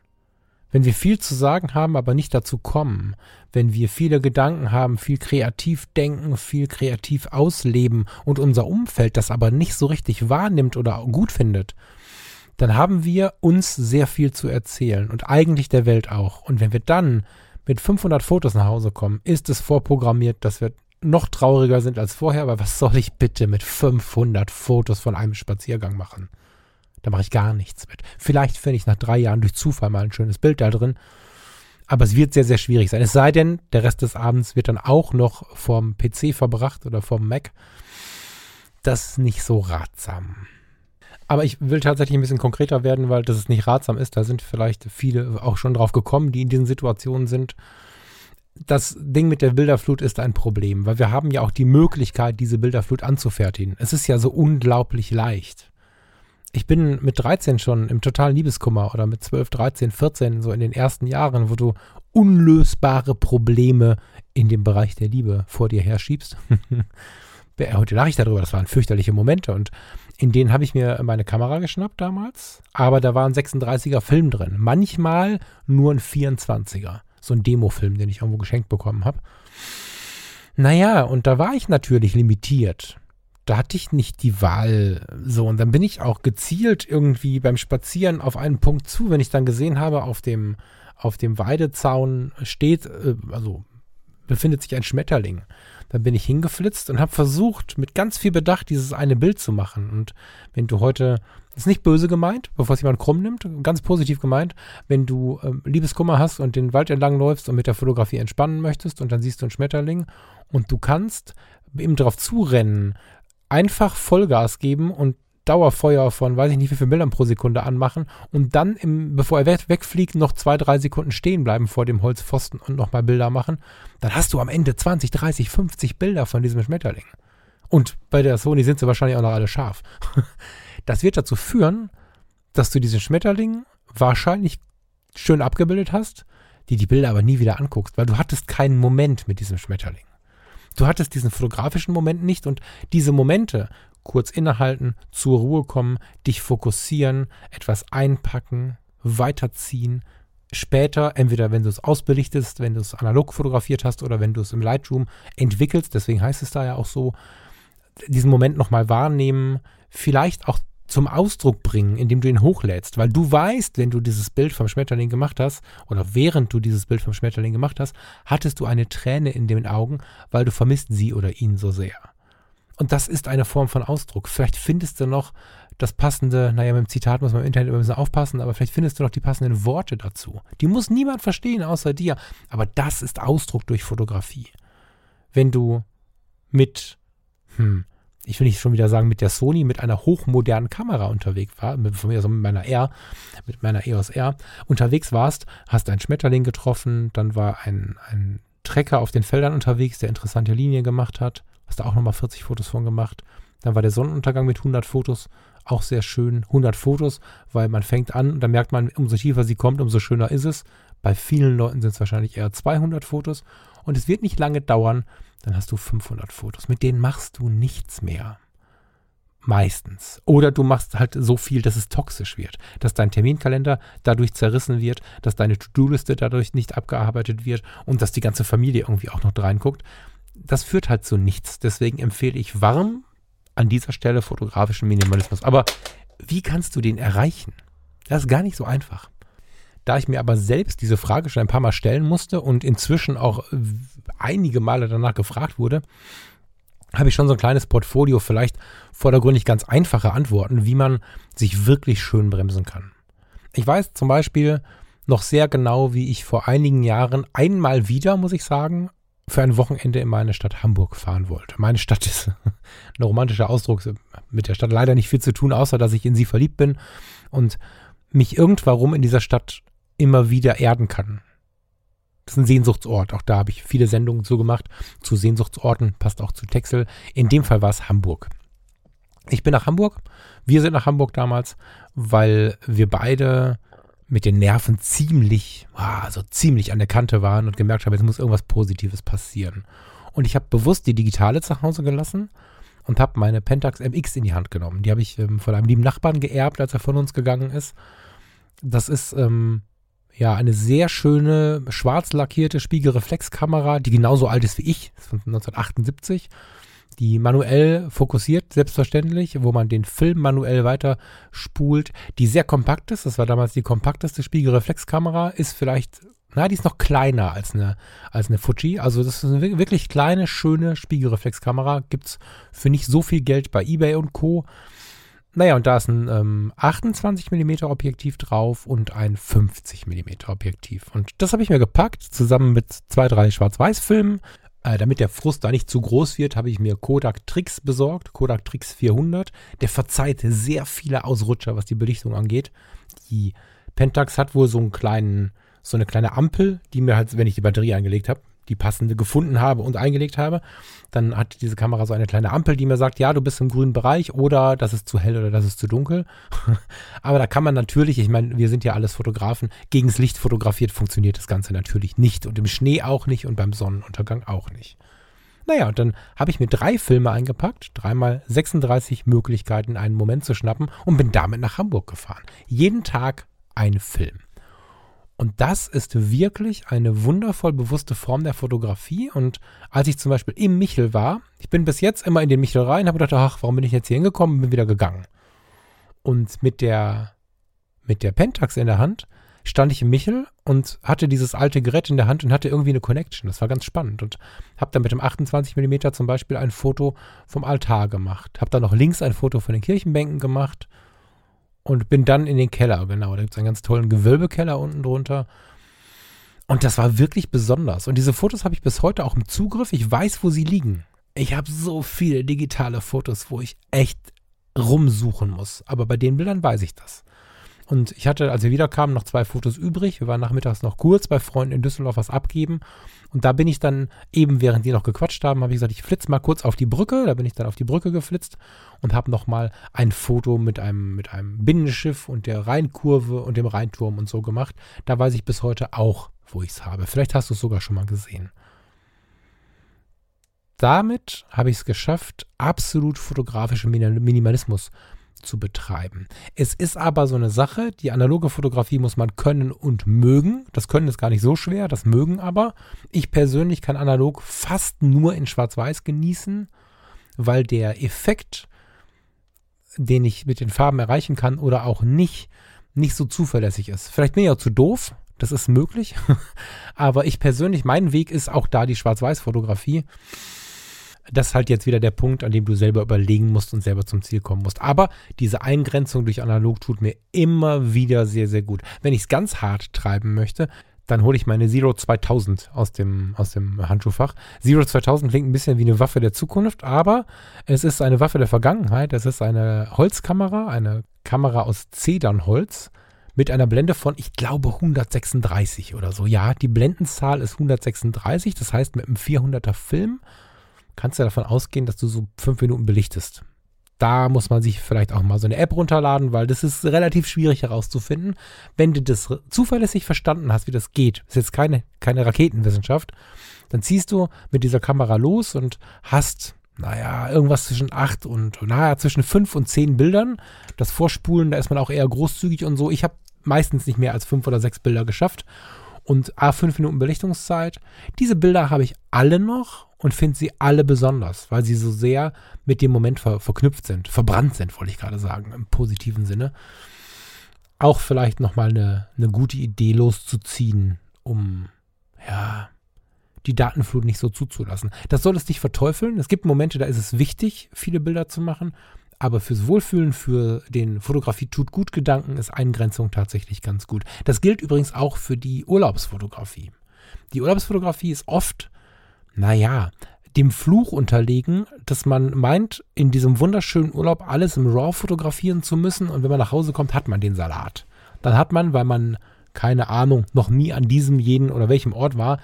Wenn wir viel zu sagen haben, aber nicht dazu kommen, wenn wir viele Gedanken haben, viel kreativ denken, viel kreativ ausleben und unser Umfeld das aber nicht so richtig wahrnimmt oder gut findet, dann haben wir uns sehr viel zu erzählen und eigentlich der Welt auch. Und wenn wir dann mit 500 Fotos nach Hause kommen, ist es vorprogrammiert, dass wir noch trauriger sind als vorher, aber was soll ich bitte mit 500 Fotos von einem Spaziergang machen? Da mache ich gar nichts mit. Vielleicht finde ich nach drei Jahren durch Zufall mal ein schönes Bild da drin. Aber es wird sehr, sehr schwierig sein. Es sei denn, der Rest des Abends wird dann auch noch vom PC verbracht oder vom Mac. Das ist nicht so ratsam. Aber ich will tatsächlich ein bisschen konkreter werden, weil das nicht ratsam ist. Da sind vielleicht viele auch schon drauf gekommen, die in diesen Situationen sind. Das Ding mit der Bilderflut ist ein Problem, weil wir haben ja auch die Möglichkeit, diese Bilderflut anzufertigen. Es ist ja so unglaublich leicht ich bin mit 13 schon im totalen Liebeskummer oder mit 12, 13, 14, so in den ersten Jahren, wo du unlösbare Probleme in dem Bereich der Liebe vor dir herschiebst. Heute lache ich darüber, das waren fürchterliche Momente und in denen habe ich mir meine Kamera geschnappt damals, aber da war ein 36er Film drin. Manchmal nur ein 24er. So ein Demofilm, den ich irgendwo geschenkt bekommen habe. Naja, und da war ich natürlich limitiert da hatte ich nicht die Wahl. So, und dann bin ich auch gezielt irgendwie beim Spazieren auf einen Punkt zu, wenn ich dann gesehen habe, auf dem, auf dem Weidezaun steht, äh, also befindet sich ein Schmetterling. Dann bin ich hingeflitzt und habe versucht, mit ganz viel Bedacht dieses eine Bild zu machen. Und wenn du heute, das ist nicht böse gemeint, bevor es jemand krumm nimmt, ganz positiv gemeint, wenn du äh, Liebeskummer hast und den Wald entlang läufst und mit der Fotografie entspannen möchtest und dann siehst du einen Schmetterling und du kannst ihm drauf zurennen, einfach Vollgas geben und Dauerfeuer von weiß ich nicht wie viel Bildern pro Sekunde anmachen und dann, im, bevor er wegfliegt, noch zwei, drei Sekunden stehen bleiben vor dem Holzpfosten und nochmal Bilder machen, dann hast du am Ende 20, 30, 50 Bilder von diesem Schmetterling. Und bei der Sony sind sie wahrscheinlich auch noch alle scharf. Das wird dazu führen, dass du diesen Schmetterling wahrscheinlich schön abgebildet hast, die die Bilder aber nie wieder anguckst, weil du hattest keinen Moment mit diesem Schmetterling. Du hattest diesen fotografischen Moment nicht und diese Momente, kurz innehalten, zur Ruhe kommen, dich fokussieren, etwas einpacken, weiterziehen, später, entweder wenn du es ausbelichtest, wenn du es analog fotografiert hast oder wenn du es im Lightroom entwickelst, deswegen heißt es da ja auch so, diesen Moment nochmal wahrnehmen, vielleicht auch zum Ausdruck bringen, indem du ihn hochlädst, weil du weißt, wenn du dieses Bild vom Schmetterling gemacht hast oder während du dieses Bild vom Schmetterling gemacht hast, hattest du eine Träne in den Augen, weil du vermisst sie oder ihn so sehr. Und das ist eine Form von Ausdruck. Vielleicht findest du noch das passende, naja, mit dem Zitat muss man im Internet immer ein bisschen aufpassen, aber vielleicht findest du noch die passenden Worte dazu. Die muss niemand verstehen außer dir. Aber das ist Ausdruck durch Fotografie. Wenn du mit, hm, ich will nicht schon wieder sagen, mit der Sony, mit einer hochmodernen Kamera unterwegs war, mit, von mir also mit meiner R, mit meiner EOS R unterwegs warst, hast einen Schmetterling getroffen, dann war ein, ein Trecker auf den Feldern unterwegs, der interessante Linien gemacht hat, hast da auch nochmal 40 Fotos von gemacht. Dann war der Sonnenuntergang mit 100 Fotos, auch sehr schön. 100 Fotos, weil man fängt an und dann merkt man, umso tiefer sie kommt, umso schöner ist es. Bei vielen Leuten sind es wahrscheinlich eher 200 Fotos und es wird nicht lange dauern, dann hast du 500 Fotos. Mit denen machst du nichts mehr. Meistens. Oder du machst halt so viel, dass es toxisch wird. Dass dein Terminkalender dadurch zerrissen wird, dass deine To-Do-Liste dadurch nicht abgearbeitet wird und dass die ganze Familie irgendwie auch noch reinguckt. Das führt halt zu nichts. Deswegen empfehle ich warm an dieser Stelle fotografischen Minimalismus. Aber wie kannst du den erreichen? Das ist gar nicht so einfach. Da ich mir aber selbst diese Frage schon ein paar Mal stellen musste und inzwischen auch einige Male danach gefragt wurde, habe ich schon so ein kleines Portfolio, vielleicht vordergründig ganz einfache Antworten, wie man sich wirklich schön bremsen kann. Ich weiß zum Beispiel noch sehr genau, wie ich vor einigen Jahren einmal wieder, muss ich sagen, für ein Wochenende in meine Stadt Hamburg fahren wollte. Meine Stadt ist ein romantischer Ausdruck, mit der Stadt leider nicht viel zu tun, außer dass ich in sie verliebt bin und mich irgendwann in dieser Stadt immer wieder erden kann. Das ist ein Sehnsuchtsort. Auch da habe ich viele Sendungen zu gemacht. Zu Sehnsuchtsorten, passt auch zu Texel. In dem Fall war es Hamburg. Ich bin nach Hamburg. Wir sind nach Hamburg damals, weil wir beide mit den Nerven ziemlich, also ziemlich an der Kante waren und gemerkt haben, jetzt muss irgendwas Positives passieren. Und ich habe bewusst die digitale zu Hause gelassen und habe meine Pentax MX in die Hand genommen. Die habe ich ähm, von einem lieben Nachbarn geerbt, als er von uns gegangen ist. Das ist ähm, ja eine sehr schöne schwarz lackierte Spiegelreflexkamera, die genauso alt ist wie ich, ist von 1978 die manuell fokussiert, selbstverständlich, wo man den Film manuell weiter spult, die sehr kompakt ist. Das war damals die kompakteste Spiegelreflexkamera, ist vielleicht, na, die ist noch kleiner als eine, als eine Fuji. Also das ist eine wirklich kleine, schöne Spiegelreflexkamera. Gibt es für nicht so viel Geld bei eBay und Co. Naja, und da ist ein ähm, 28 mm Objektiv drauf und ein 50 mm Objektiv. Und das habe ich mir gepackt, zusammen mit zwei, drei Schwarz-Weiß-Filmen. Äh, damit der Frust da nicht zu groß wird, habe ich mir Kodak Trix besorgt, Kodak Trix 400. Der verzeiht sehr viele Ausrutscher, was die Belichtung angeht. Die Pentax hat wohl so einen kleinen, so eine kleine Ampel, die mir halt, wenn ich die Batterie eingelegt habe, die passende gefunden habe und eingelegt habe, dann hat diese Kamera so eine kleine Ampel, die mir sagt, ja, du bist im grünen Bereich oder das ist zu hell oder das ist zu dunkel. Aber da kann man natürlich, ich meine, wir sind ja alles Fotografen, gegens Licht fotografiert funktioniert das Ganze natürlich nicht und im Schnee auch nicht und beim Sonnenuntergang auch nicht. Naja, und dann habe ich mir drei Filme eingepackt, dreimal 36 Möglichkeiten, einen Moment zu schnappen und bin damit nach Hamburg gefahren. Jeden Tag ein Film. Und das ist wirklich eine wundervoll bewusste Form der Fotografie. Und als ich zum Beispiel im Michel war, ich bin bis jetzt immer in den Michel rein, habe gedacht, ach, warum bin ich jetzt hier hingekommen, bin wieder gegangen. Und mit der, mit der Pentax in der Hand stand ich im Michel und hatte dieses alte Gerät in der Hand und hatte irgendwie eine Connection. Das war ganz spannend und habe dann mit dem 28 mm zum Beispiel ein Foto vom Altar gemacht. Habe dann noch links ein Foto von den Kirchenbänken gemacht und bin dann in den Keller, genau. Da gibt es einen ganz tollen Gewölbekeller unten drunter. Und das war wirklich besonders. Und diese Fotos habe ich bis heute auch im Zugriff. Ich weiß, wo sie liegen. Ich habe so viele digitale Fotos, wo ich echt rumsuchen muss. Aber bei den Bildern weiß ich das. Und ich hatte, als wir wiederkamen, noch zwei Fotos übrig. Wir waren nachmittags noch kurz bei Freunden in Düsseldorf was abgeben. Und da bin ich dann eben, während die noch gequatscht haben, habe ich gesagt, ich flitze mal kurz auf die Brücke. Da bin ich dann auf die Brücke geflitzt und habe nochmal ein Foto mit einem, mit einem Binnenschiff und der Rheinkurve und dem Rheinturm und so gemacht. Da weiß ich bis heute auch, wo ich es habe. Vielleicht hast du es sogar schon mal gesehen. Damit habe ich es geschafft, absolut fotografischen Minimalismus zu betreiben. Es ist aber so eine Sache, die analoge Fotografie muss man können und mögen. Das Können ist gar nicht so schwer, das mögen aber. Ich persönlich kann analog fast nur in Schwarz-Weiß genießen, weil der Effekt, den ich mit den Farben erreichen kann oder auch nicht, nicht so zuverlässig ist. Vielleicht bin ich auch zu doof, das ist möglich, aber ich persönlich, mein Weg ist auch da die Schwarz-Weiß-Fotografie das ist halt jetzt wieder der Punkt, an dem du selber überlegen musst und selber zum Ziel kommen musst. Aber diese Eingrenzung durch analog tut mir immer wieder sehr, sehr gut. Wenn ich es ganz hart treiben möchte, dann hole ich meine Zero 2000 aus dem, aus dem Handschuhfach. Zero 2000 klingt ein bisschen wie eine Waffe der Zukunft, aber es ist eine Waffe der Vergangenheit. Es ist eine Holzkamera, eine Kamera aus Zedernholz mit einer Blende von, ich glaube, 136 oder so. Ja, die Blendenzahl ist 136, das heißt mit einem 400er Film kannst du davon ausgehen, dass du so fünf Minuten belichtest. Da muss man sich vielleicht auch mal so eine App runterladen, weil das ist relativ schwierig herauszufinden. Wenn du das zuverlässig verstanden hast, wie das geht, ist jetzt keine, keine Raketenwissenschaft, dann ziehst du mit dieser Kamera los und hast, naja, irgendwas zwischen acht und, naja, zwischen fünf und zehn Bildern. Das Vorspulen, da ist man auch eher großzügig und so. Ich habe meistens nicht mehr als fünf oder sechs Bilder geschafft und A5 Minuten Belichtungszeit. Diese Bilder habe ich alle noch und finde sie alle besonders, weil sie so sehr mit dem Moment ver verknüpft sind, verbrannt sind, wollte ich gerade sagen, im positiven Sinne. Auch vielleicht nochmal eine, eine gute Idee loszuziehen, um, ja, die Datenflut nicht so zuzulassen. Das soll es nicht verteufeln. Es gibt Momente, da ist es wichtig, viele Bilder zu machen. Aber fürs Wohlfühlen, für den Fotografie tut gut Gedanken ist Eingrenzung tatsächlich ganz gut. Das gilt übrigens auch für die Urlaubsfotografie. Die Urlaubsfotografie ist oft naja, dem Fluch unterlegen, dass man meint, in diesem wunderschönen Urlaub alles im RAW fotografieren zu müssen und wenn man nach Hause kommt, hat man den Salat. Dann hat man, weil man, keine Ahnung, noch nie an diesem, jeden oder welchem Ort war,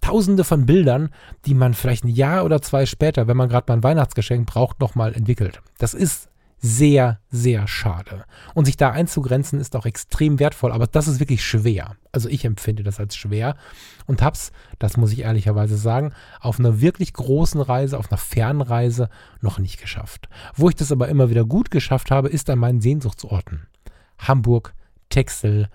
tausende von Bildern, die man vielleicht ein Jahr oder zwei später, wenn man gerade mal ein Weihnachtsgeschenk braucht, nochmal entwickelt. Das ist sehr, sehr schade. Und sich da einzugrenzen ist auch extrem wertvoll, aber das ist wirklich schwer. Also ich empfinde das als schwer und hab's, das muss ich ehrlicherweise sagen, auf einer wirklich großen Reise, auf einer Fernreise noch nicht geschafft. Wo ich das aber immer wieder gut geschafft habe, ist an meinen Sehnsuchtsorten. Hamburg, Texel,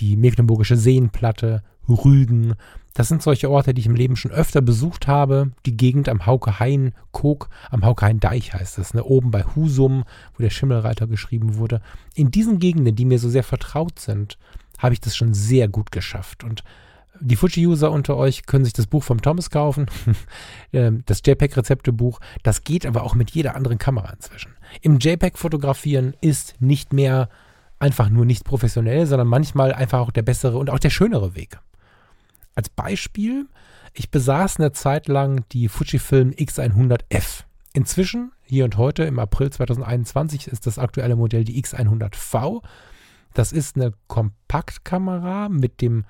die Mecklenburgische Seenplatte, Rügen, das sind solche Orte, die ich im Leben schon öfter besucht habe. Die Gegend am Haukehain, Kog, am Haukehain-Deich heißt es, ne? oben bei Husum, wo der Schimmelreiter geschrieben wurde. In diesen Gegenden, die mir so sehr vertraut sind, habe ich das schon sehr gut geschafft. Und die Fuji-User unter euch können sich das Buch vom Thomas kaufen, ähm, das JPEG-Rezeptebuch. Das geht aber auch mit jeder anderen Kamera inzwischen. Im JPEG fotografieren ist nicht mehr einfach nur nicht professionell, sondern manchmal einfach auch der bessere und auch der schönere Weg. Als Beispiel, ich besaß eine Zeit lang die Fujifilm X100F. Inzwischen, hier und heute, im April 2021, ist das aktuelle Modell die X100V. Das ist eine Kompaktkamera mit dem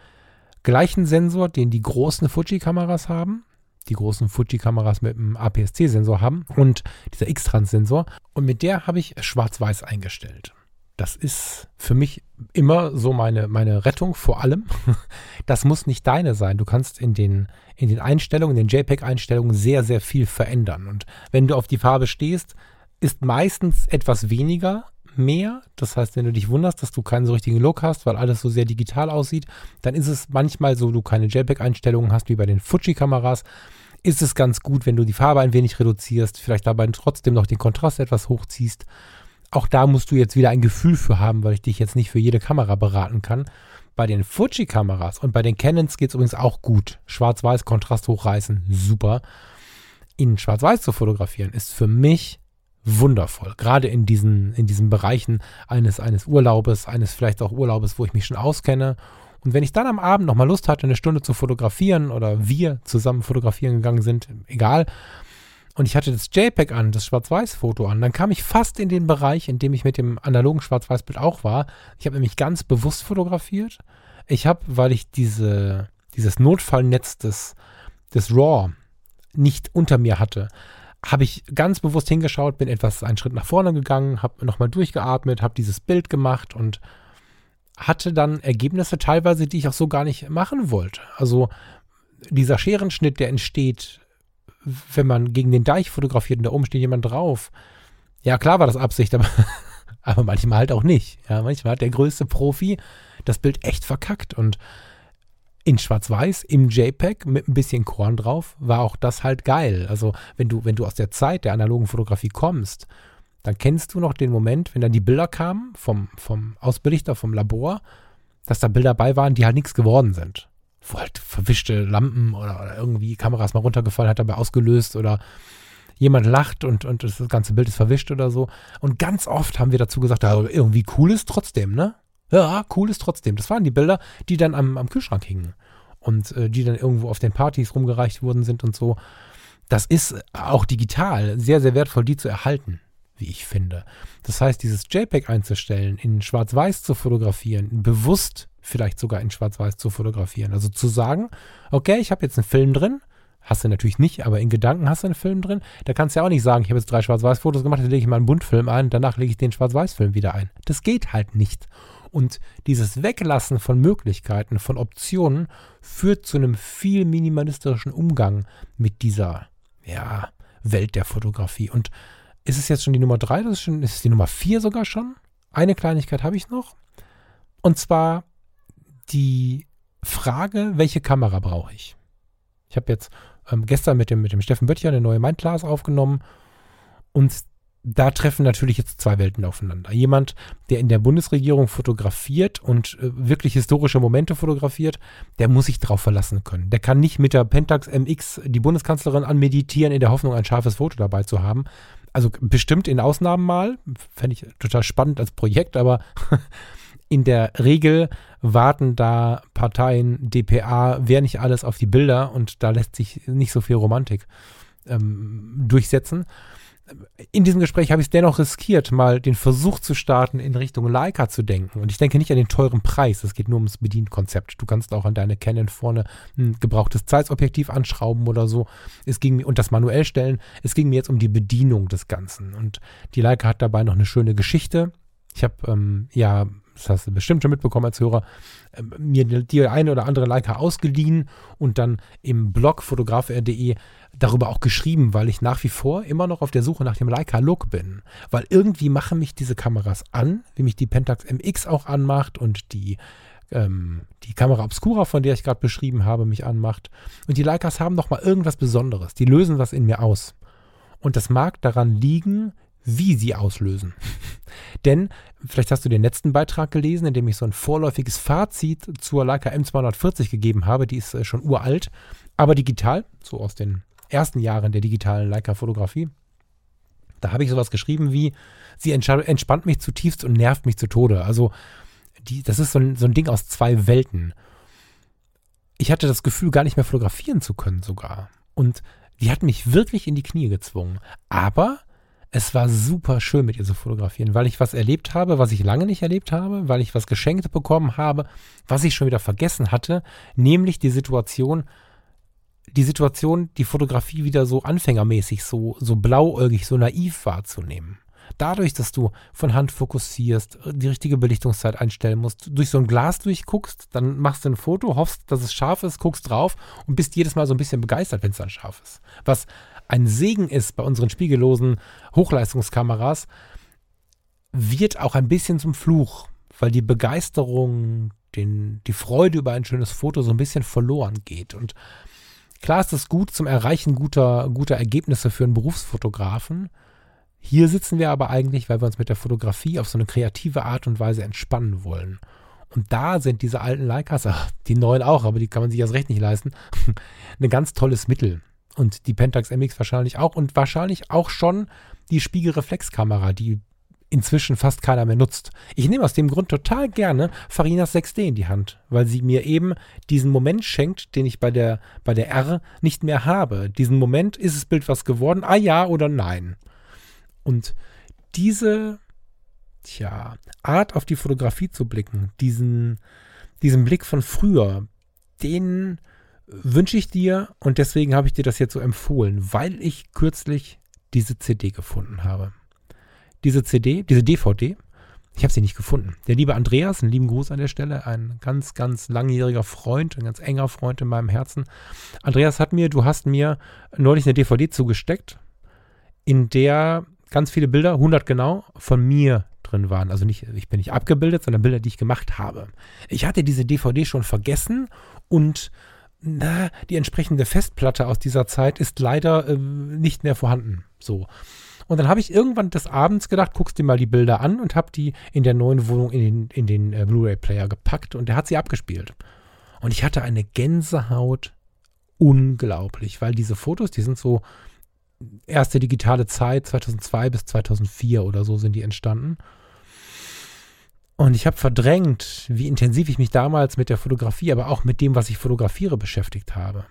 gleichen Sensor, den die großen Fuji-Kameras haben. Die großen Fuji-Kameras mit dem APS-C-Sensor haben und dieser X-Trans-Sensor. Und mit der habe ich schwarz-weiß eingestellt das ist für mich immer so meine, meine Rettung vor allem. Das muss nicht deine sein. Du kannst in den, in den Einstellungen, in den JPEG-Einstellungen sehr, sehr viel verändern. Und wenn du auf die Farbe stehst, ist meistens etwas weniger mehr. Das heißt, wenn du dich wunderst, dass du keinen so richtigen Look hast, weil alles so sehr digital aussieht, dann ist es manchmal so, du keine JPEG-Einstellungen hast wie bei den Fuji-Kameras. Ist es ganz gut, wenn du die Farbe ein wenig reduzierst, vielleicht dabei trotzdem noch den Kontrast etwas hochziehst auch da musst du jetzt wieder ein Gefühl für haben, weil ich dich jetzt nicht für jede Kamera beraten kann. Bei den Fuji-Kameras und bei den Canons geht es übrigens auch gut. Schwarz-Weiß, Kontrast hochreißen, super. In Schwarz-Weiß zu fotografieren ist für mich wundervoll. Gerade in diesen, in diesen Bereichen eines, eines Urlaubes, eines vielleicht auch Urlaubes, wo ich mich schon auskenne. Und wenn ich dann am Abend nochmal Lust hatte, eine Stunde zu fotografieren oder wir zusammen fotografieren gegangen sind, egal, und ich hatte das JPEG an, das Schwarz-Weiß-Foto an. Dann kam ich fast in den Bereich, in dem ich mit dem analogen Schwarz-Weiß-Bild auch war. Ich habe nämlich ganz bewusst fotografiert. Ich habe, weil ich diese, dieses Notfallnetz des, des RAW nicht unter mir hatte, habe ich ganz bewusst hingeschaut, bin etwas einen Schritt nach vorne gegangen, habe nochmal durchgeatmet, habe dieses Bild gemacht und hatte dann Ergebnisse teilweise, die ich auch so gar nicht machen wollte. Also dieser Scherenschnitt, der entsteht, wenn man gegen den Deich fotografiert und da oben steht jemand drauf. Ja, klar war das Absicht, aber, aber manchmal halt auch nicht. Ja, manchmal hat der größte Profi das Bild echt verkackt und in Schwarz-Weiß, im JPEG mit ein bisschen Korn drauf, war auch das halt geil. Also, wenn du, wenn du aus der Zeit der analogen Fotografie kommst, dann kennst du noch den Moment, wenn dann die Bilder kamen vom, vom Ausbelichter, vom Labor, dass da Bilder bei waren, die halt nichts geworden sind halt verwischte Lampen oder, oder, irgendwie Kameras mal runtergefallen, hat dabei ausgelöst oder jemand lacht und, und das ganze Bild ist verwischt oder so. Und ganz oft haben wir dazu gesagt, ja, irgendwie cool ist trotzdem, ne? Ja, cool ist trotzdem. Das waren die Bilder, die dann am, am Kühlschrank hingen und äh, die dann irgendwo auf den Partys rumgereicht worden sind und so. Das ist auch digital sehr, sehr wertvoll, die zu erhalten, wie ich finde. Das heißt, dieses JPEG einzustellen, in Schwarz-Weiß zu fotografieren, bewusst vielleicht sogar in Schwarz-Weiß zu fotografieren. Also zu sagen, okay, ich habe jetzt einen Film drin, hast du natürlich nicht, aber in Gedanken hast du einen Film drin. Da kannst du ja auch nicht sagen, ich habe jetzt drei Schwarz-Weiß-Fotos gemacht, dann lege ich mal einen Buntfilm ein, danach lege ich den Schwarz-Weiß-Film wieder ein. Das geht halt nicht. Und dieses Weglassen von Möglichkeiten, von Optionen, führt zu einem viel minimalistischen Umgang mit dieser, ja, Welt der Fotografie. Und ist es jetzt schon die Nummer drei? Das ist, schon, ist es die Nummer vier sogar schon? Eine Kleinigkeit habe ich noch. Und zwar die Frage, welche Kamera brauche ich? Ich habe jetzt ähm, gestern mit dem, mit dem Steffen Böttcher eine neue Mindclass aufgenommen und da treffen natürlich jetzt zwei Welten aufeinander. Jemand, der in der Bundesregierung fotografiert und äh, wirklich historische Momente fotografiert, der muss sich darauf verlassen können. Der kann nicht mit der Pentax MX die Bundeskanzlerin anmeditieren, in der Hoffnung, ein scharfes Foto dabei zu haben. Also bestimmt in Ausnahmen mal, fände ich total spannend als Projekt, aber in der Regel warten da Parteien, DPA, wer nicht alles auf die Bilder und da lässt sich nicht so viel Romantik ähm, durchsetzen. In diesem Gespräch habe ich es dennoch riskiert, mal den Versuch zu starten, in Richtung Leica zu denken. Und ich denke nicht an den teuren Preis, es geht nur ums Bedienkonzept. Du kannst auch an deine Canon vorne ein gebrauchtes Zeitobjektiv anschrauben oder so. Es ging mir, und das manuell stellen. Es ging mir jetzt um die Bedienung des Ganzen. Und die Leica hat dabei noch eine schöne Geschichte. Ich habe ähm, ja das hast du bestimmt schon mitbekommen als Hörer, äh, mir die eine oder andere Leica ausgeliehen und dann im Blog fotograf.de darüber auch geschrieben, weil ich nach wie vor immer noch auf der Suche nach dem Leica-Look bin. Weil irgendwie machen mich diese Kameras an, wie mich die Pentax MX auch anmacht und die ähm, die Kamera Obscura, von der ich gerade beschrieben habe, mich anmacht. Und die Leicas haben noch mal irgendwas Besonderes. Die lösen was in mir aus. Und das mag daran liegen, wie sie auslösen. Denn, vielleicht hast du den letzten Beitrag gelesen, in dem ich so ein vorläufiges Fazit zur Leica M240 gegeben habe. Die ist äh, schon uralt, aber digital, so aus den ersten Jahren der digitalen Leica-Fotografie. Da habe ich sowas geschrieben wie, sie entspannt mich zutiefst und nervt mich zu Tode. Also, die, das ist so ein, so ein Ding aus zwei Welten. Ich hatte das Gefühl, gar nicht mehr fotografieren zu können sogar. Und die hat mich wirklich in die Knie gezwungen. Aber es war super schön mit ihr zu fotografieren, weil ich was erlebt habe, was ich lange nicht erlebt habe, weil ich was geschenkt bekommen habe, was ich schon wieder vergessen hatte, nämlich die Situation, die Situation, die Fotografie wieder so anfängermäßig, so, so blauäugig, so naiv wahrzunehmen. Dadurch, dass du von Hand fokussierst, die richtige Belichtungszeit einstellen musst, durch so ein Glas durchguckst, dann machst du ein Foto, hoffst, dass es scharf ist, guckst drauf und bist jedes Mal so ein bisschen begeistert, wenn es dann scharf ist. Was ein Segen ist bei unseren spiegellosen Hochleistungskameras, wird auch ein bisschen zum Fluch, weil die Begeisterung, den, die Freude über ein schönes Foto so ein bisschen verloren geht. Und klar ist es gut zum Erreichen guter, guter Ergebnisse für einen Berufsfotografen. Hier sitzen wir aber eigentlich, weil wir uns mit der Fotografie auf so eine kreative Art und Weise entspannen wollen. Und da sind diese alten Leicas, die neuen auch, aber die kann man sich erst recht nicht leisten, ein ganz tolles Mittel. Und die Pentax MX wahrscheinlich auch und wahrscheinlich auch schon die Spiegelreflexkamera, die inzwischen fast keiner mehr nutzt. Ich nehme aus dem Grund total gerne Farinas 6D in die Hand, weil sie mir eben diesen Moment schenkt, den ich bei der, bei der R nicht mehr habe. Diesen Moment, ist das Bild was geworden? Ah ja oder nein? Und diese, tja, Art auf die Fotografie zu blicken, diesen, diesen Blick von früher, den wünsche ich dir und deswegen habe ich dir das jetzt so empfohlen, weil ich kürzlich diese CD gefunden habe. Diese CD, diese DVD, ich habe sie nicht gefunden. Der liebe Andreas, einen lieben Gruß an der Stelle, ein ganz, ganz langjähriger Freund, ein ganz enger Freund in meinem Herzen. Andreas hat mir, du hast mir neulich eine DVD zugesteckt, in der ganz viele Bilder, 100 genau, von mir drin waren. Also nicht, ich bin nicht abgebildet, sondern Bilder, die ich gemacht habe. Ich hatte diese DVD schon vergessen und na, die entsprechende Festplatte aus dieser Zeit ist leider äh, nicht mehr vorhanden. So. Und dann habe ich irgendwann des Abends gedacht, guckst dir mal die Bilder an und habe die in der neuen Wohnung in den, in den äh, Blu-ray-Player gepackt und der hat sie abgespielt. Und ich hatte eine Gänsehaut unglaublich, weil diese Fotos, die sind so erste digitale Zeit, 2002 bis 2004 oder so sind die entstanden. Und ich habe verdrängt, wie intensiv ich mich damals mit der Fotografie, aber auch mit dem, was ich fotografiere, beschäftigt habe.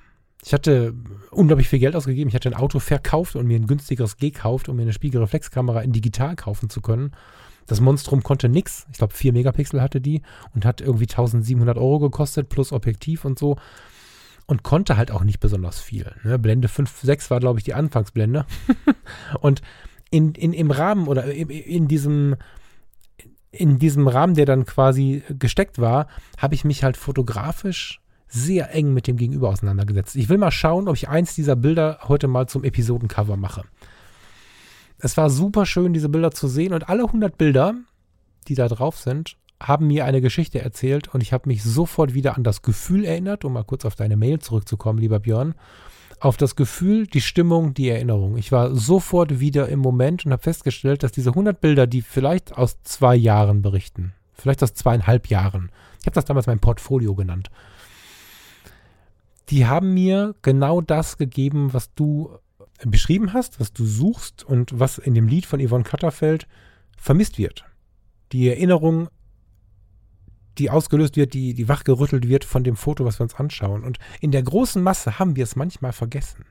Ich hatte unglaublich viel Geld ausgegeben. Ich hatte ein Auto verkauft und mir ein günstigeres gekauft, um mir eine Spiegelreflexkamera in digital kaufen zu können. Das Monstrum konnte nichts. Ich glaube, 4 Megapixel hatte die und hat irgendwie 1700 Euro gekostet plus Objektiv und so. Und konnte halt auch nicht besonders viel. Ne? Blende 5, 6 war, glaube ich, die Anfangsblende. und in, in, im Rahmen oder in, in diesem in diesem Rahmen, der dann quasi gesteckt war, habe ich mich halt fotografisch sehr eng mit dem Gegenüber auseinandergesetzt. Ich will mal schauen, ob ich eins dieser Bilder heute mal zum Episodencover mache. Es war super schön, diese Bilder zu sehen und alle 100 Bilder, die da drauf sind, haben mir eine Geschichte erzählt und ich habe mich sofort wieder an das Gefühl erinnert, um mal kurz auf deine Mail zurückzukommen, lieber Björn, auf das Gefühl, die Stimmung, die Erinnerung. Ich war sofort wieder im Moment und habe festgestellt, dass diese 100 Bilder, die vielleicht aus zwei Jahren berichten, vielleicht aus zweieinhalb Jahren, ich habe das damals mein Portfolio genannt, die haben mir genau das gegeben, was du beschrieben hast, was du suchst und was in dem Lied von Yvonne Katterfeld vermisst wird. Die Erinnerung die ausgelöst wird, die, die wachgerüttelt wird von dem Foto, was wir uns anschauen. Und in der großen Masse haben wir es manchmal vergessen.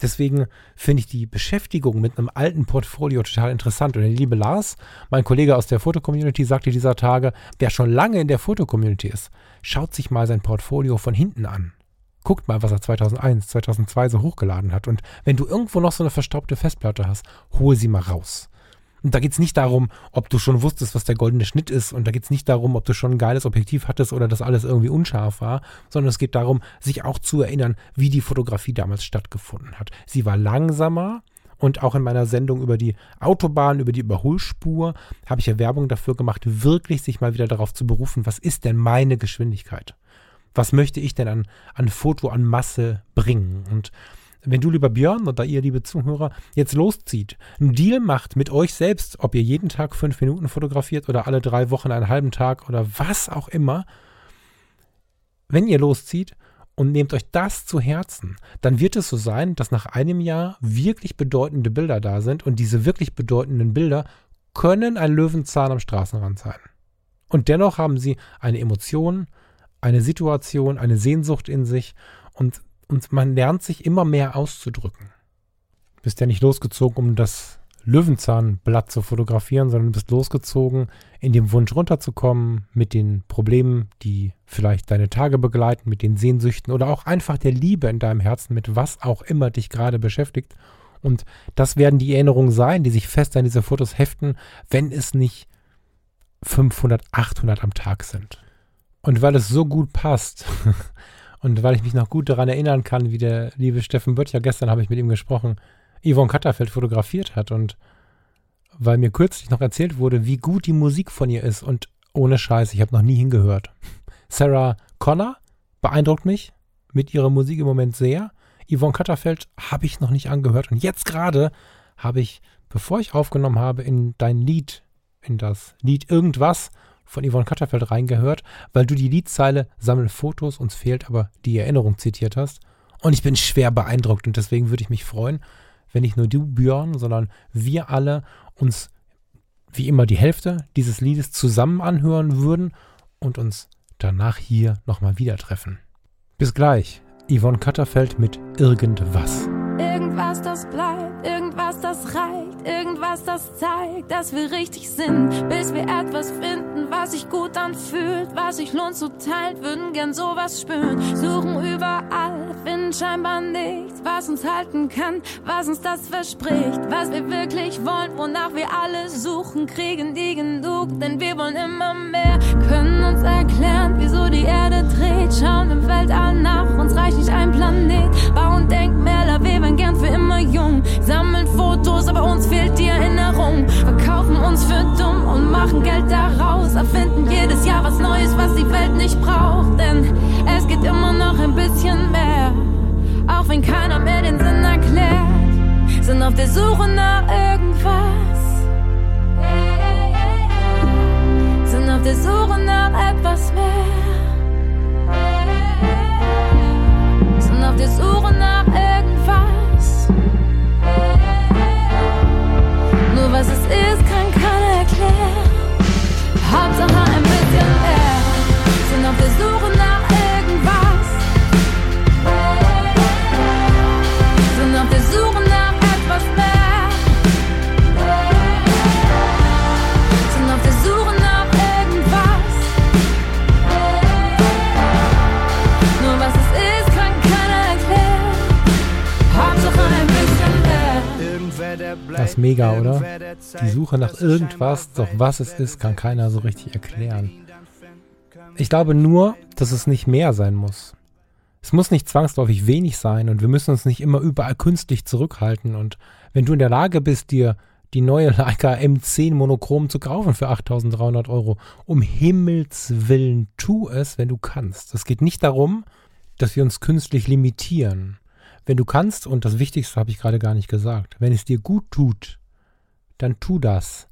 Deswegen finde ich die Beschäftigung mit einem alten Portfolio total interessant. Und der liebe Lars, mein Kollege aus der Fotocommunity, sagte dieser Tage, wer schon lange in der Fotocommunity ist, schaut sich mal sein Portfolio von hinten an. Guckt mal, was er 2001, 2002 so hochgeladen hat. Und wenn du irgendwo noch so eine verstaubte Festplatte hast, hol sie mal raus. Und da geht es nicht darum, ob du schon wusstest, was der goldene Schnitt ist. Und da geht es nicht darum, ob du schon ein geiles Objektiv hattest oder das alles irgendwie unscharf war, sondern es geht darum, sich auch zu erinnern, wie die Fotografie damals stattgefunden hat. Sie war langsamer. Und auch in meiner Sendung über die Autobahn, über die Überholspur, habe ich ja Werbung dafür gemacht, wirklich sich mal wieder darauf zu berufen, was ist denn meine Geschwindigkeit? Was möchte ich denn an, an Foto, an Masse bringen? Und wenn du, lieber Björn, oder ihr, liebe Zuhörer, jetzt loszieht, einen Deal macht mit euch selbst, ob ihr jeden Tag fünf Minuten fotografiert oder alle drei Wochen einen halben Tag oder was auch immer, wenn ihr loszieht und nehmt euch das zu Herzen, dann wird es so sein, dass nach einem Jahr wirklich bedeutende Bilder da sind und diese wirklich bedeutenden Bilder können ein Löwenzahn am Straßenrand sein. Und dennoch haben sie eine Emotion, eine Situation, eine Sehnsucht in sich und und man lernt sich immer mehr auszudrücken. Du bist ja nicht losgezogen, um das Löwenzahnblatt zu fotografieren, sondern du bist losgezogen, in dem Wunsch runterzukommen, mit den Problemen, die vielleicht deine Tage begleiten, mit den Sehnsüchten oder auch einfach der Liebe in deinem Herzen, mit was auch immer dich gerade beschäftigt. Und das werden die Erinnerungen sein, die sich fest an diese Fotos heften, wenn es nicht 500, 800 am Tag sind. Und weil es so gut passt, Und weil ich mich noch gut daran erinnern kann, wie der liebe Steffen Böttcher, gestern habe ich mit ihm gesprochen, Yvonne Katterfeld fotografiert hat und weil mir kürzlich noch erzählt wurde, wie gut die Musik von ihr ist und ohne Scheiß, ich habe noch nie hingehört. Sarah Connor beeindruckt mich mit ihrer Musik im Moment sehr. Yvonne Katterfeld habe ich noch nicht angehört und jetzt gerade habe ich, bevor ich aufgenommen habe, in dein Lied, in das Lied irgendwas von Yvonne Katterfeld reingehört, weil du die Liedzeile Sammel Fotos, uns fehlt aber die Erinnerung zitiert hast. Und ich bin schwer beeindruckt und deswegen würde ich mich freuen, wenn nicht nur du, Björn, sondern wir alle uns wie immer die Hälfte dieses Liedes zusammen anhören würden und uns danach hier nochmal wieder treffen. Bis gleich, Yvonne Katterfeld mit Irgendwas. Irgendwas, das bleibt, irgendwas, das reicht, irgendwas, das zeigt, dass wir richtig sind, bis wir etwas finden, was sich gut anfühlt, was sich lohnt zu teilen, würden gern sowas spüren, suchen überall, finden scheinbar nichts, was uns halten kann, was uns das verspricht, was wir wirklich wollen, wonach wir alle suchen, kriegen die genug, denn wir wollen immer mehr, können uns erklären, wieso die Erde dreht, schauen im Weltall nach, uns reicht nicht ein Planet, bauen Denkmäler, wir werden gern für immer jung. Sammeln Fotos, aber uns fehlt die Erinnerung. Verkaufen uns für dumm und machen Geld daraus. Erfinden jedes Jahr was Neues, was die Welt nicht braucht. Denn es geht immer noch ein bisschen mehr. Auch wenn keiner mehr den Sinn erklärt. Sind auf der Suche nach irgendwas. Sind auf der Suche nach etwas mehr. Sind auf der Suche nach irgendwas. Was es ist, kann keiner erklären. Hauptsache ein bisschen mehr. Sind auf der Suche mega, oder? Die Suche nach irgendwas, doch was es ist, kann keiner so richtig erklären. Ich glaube nur, dass es nicht mehr sein muss. Es muss nicht zwangsläufig wenig sein und wir müssen uns nicht immer überall künstlich zurückhalten. Und wenn du in der Lage bist, dir die neue Leica M10 Monochrom zu kaufen für 8300 Euro, um Himmels Willen, tu es, wenn du kannst. Es geht nicht darum, dass wir uns künstlich limitieren. Wenn du kannst, und das Wichtigste habe ich gerade gar nicht gesagt, wenn es dir gut tut, dann tu das.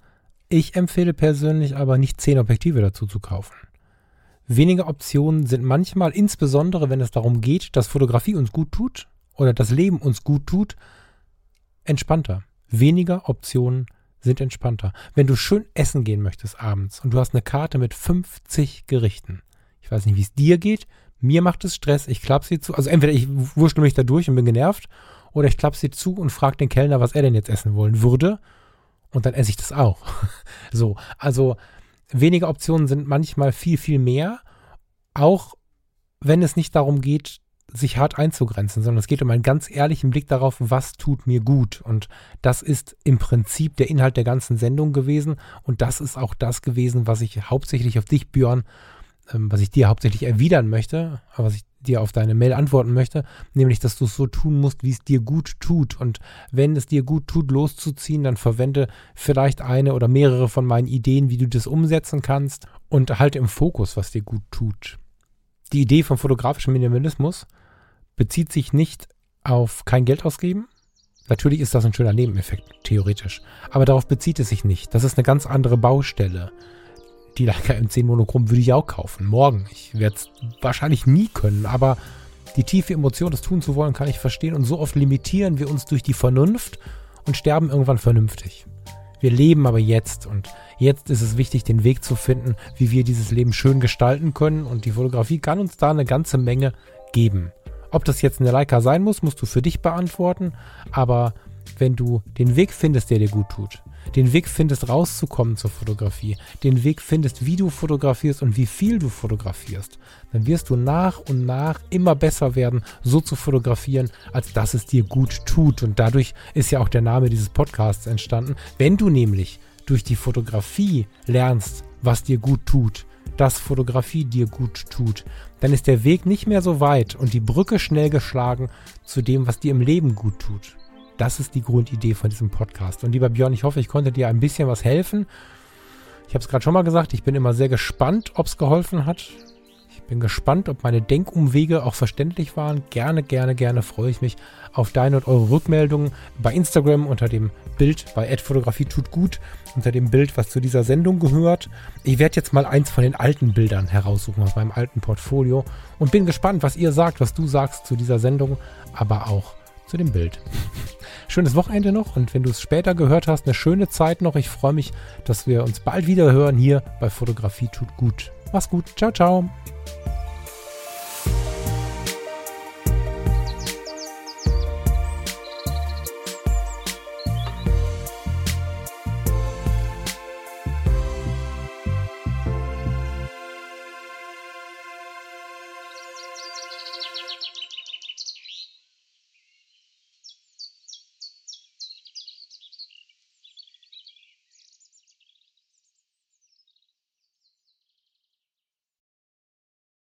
Ich empfehle persönlich aber nicht zehn Objektive dazu zu kaufen. Weniger Optionen sind manchmal, insbesondere wenn es darum geht, dass Fotografie uns gut tut oder das Leben uns gut tut, entspannter. Weniger Optionen sind entspannter. Wenn du schön essen gehen möchtest abends und du hast eine Karte mit 50 Gerichten, ich weiß nicht, wie es dir geht, mir macht es Stress, ich klappe sie zu, also entweder ich wurschtel mich da durch und bin genervt, oder ich klappe sie zu und frage den Kellner, was er denn jetzt essen wollen würde, und dann esse ich das auch. so, also weniger Optionen sind manchmal viel, viel mehr, auch wenn es nicht darum geht, sich hart einzugrenzen, sondern es geht um einen ganz ehrlichen Blick darauf, was tut mir gut. Und das ist im Prinzip der Inhalt der ganzen Sendung gewesen. Und das ist auch das gewesen, was ich hauptsächlich auf dich, Björn, ähm, was ich dir hauptsächlich erwidern möchte, was ich dir auf deine Mail antworten möchte, nämlich, dass du es so tun musst, wie es dir gut tut. Und wenn es dir gut tut, loszuziehen, dann verwende vielleicht eine oder mehrere von meinen Ideen, wie du das umsetzen kannst und halte im Fokus, was dir gut tut. Die Idee vom fotografischen Minimalismus bezieht sich nicht auf kein Geld ausgeben. Natürlich ist das ein schöner Nebeneffekt, theoretisch. Aber darauf bezieht es sich nicht. Das ist eine ganz andere Baustelle. Die Leica M10 Monochrom würde ich auch kaufen. Morgen. Ich werde es wahrscheinlich nie können, aber die tiefe Emotion, das tun zu wollen, kann ich verstehen. Und so oft limitieren wir uns durch die Vernunft und sterben irgendwann vernünftig. Wir leben aber jetzt und jetzt ist es wichtig, den Weg zu finden, wie wir dieses Leben schön gestalten können. Und die Fotografie kann uns da eine ganze Menge geben. Ob das jetzt eine Leica sein muss, musst du für dich beantworten. Aber wenn du den Weg findest, der dir gut tut, den Weg findest, rauszukommen zur Fotografie, den Weg findest, wie du fotografierst und wie viel du fotografierst, dann wirst du nach und nach immer besser werden, so zu fotografieren, als dass es dir gut tut. Und dadurch ist ja auch der Name dieses Podcasts entstanden. Wenn du nämlich durch die Fotografie lernst, was dir gut tut, dass Fotografie dir gut tut, dann ist der Weg nicht mehr so weit und die Brücke schnell geschlagen zu dem, was dir im Leben gut tut. Das ist die Grundidee von diesem Podcast. Und lieber Björn, ich hoffe, ich konnte dir ein bisschen was helfen. Ich habe es gerade schon mal gesagt, ich bin immer sehr gespannt, ob es geholfen hat. Ich bin gespannt, ob meine Denkumwege auch verständlich waren. Gerne, gerne, gerne freue ich mich auf deine und eure Rückmeldungen bei Instagram unter dem Bild bei Fotografie tut gut, unter dem Bild, was zu dieser Sendung gehört. Ich werde jetzt mal eins von den alten Bildern heraussuchen aus meinem alten Portfolio und bin gespannt, was ihr sagt, was du sagst zu dieser Sendung, aber auch zu dem Bild. schönes Wochenende noch und wenn du es später gehört hast, eine schöne Zeit noch. Ich freue mich, dass wir uns bald wieder hören hier bei Fotografie tut gut. Mach's gut. Ciao, ciao.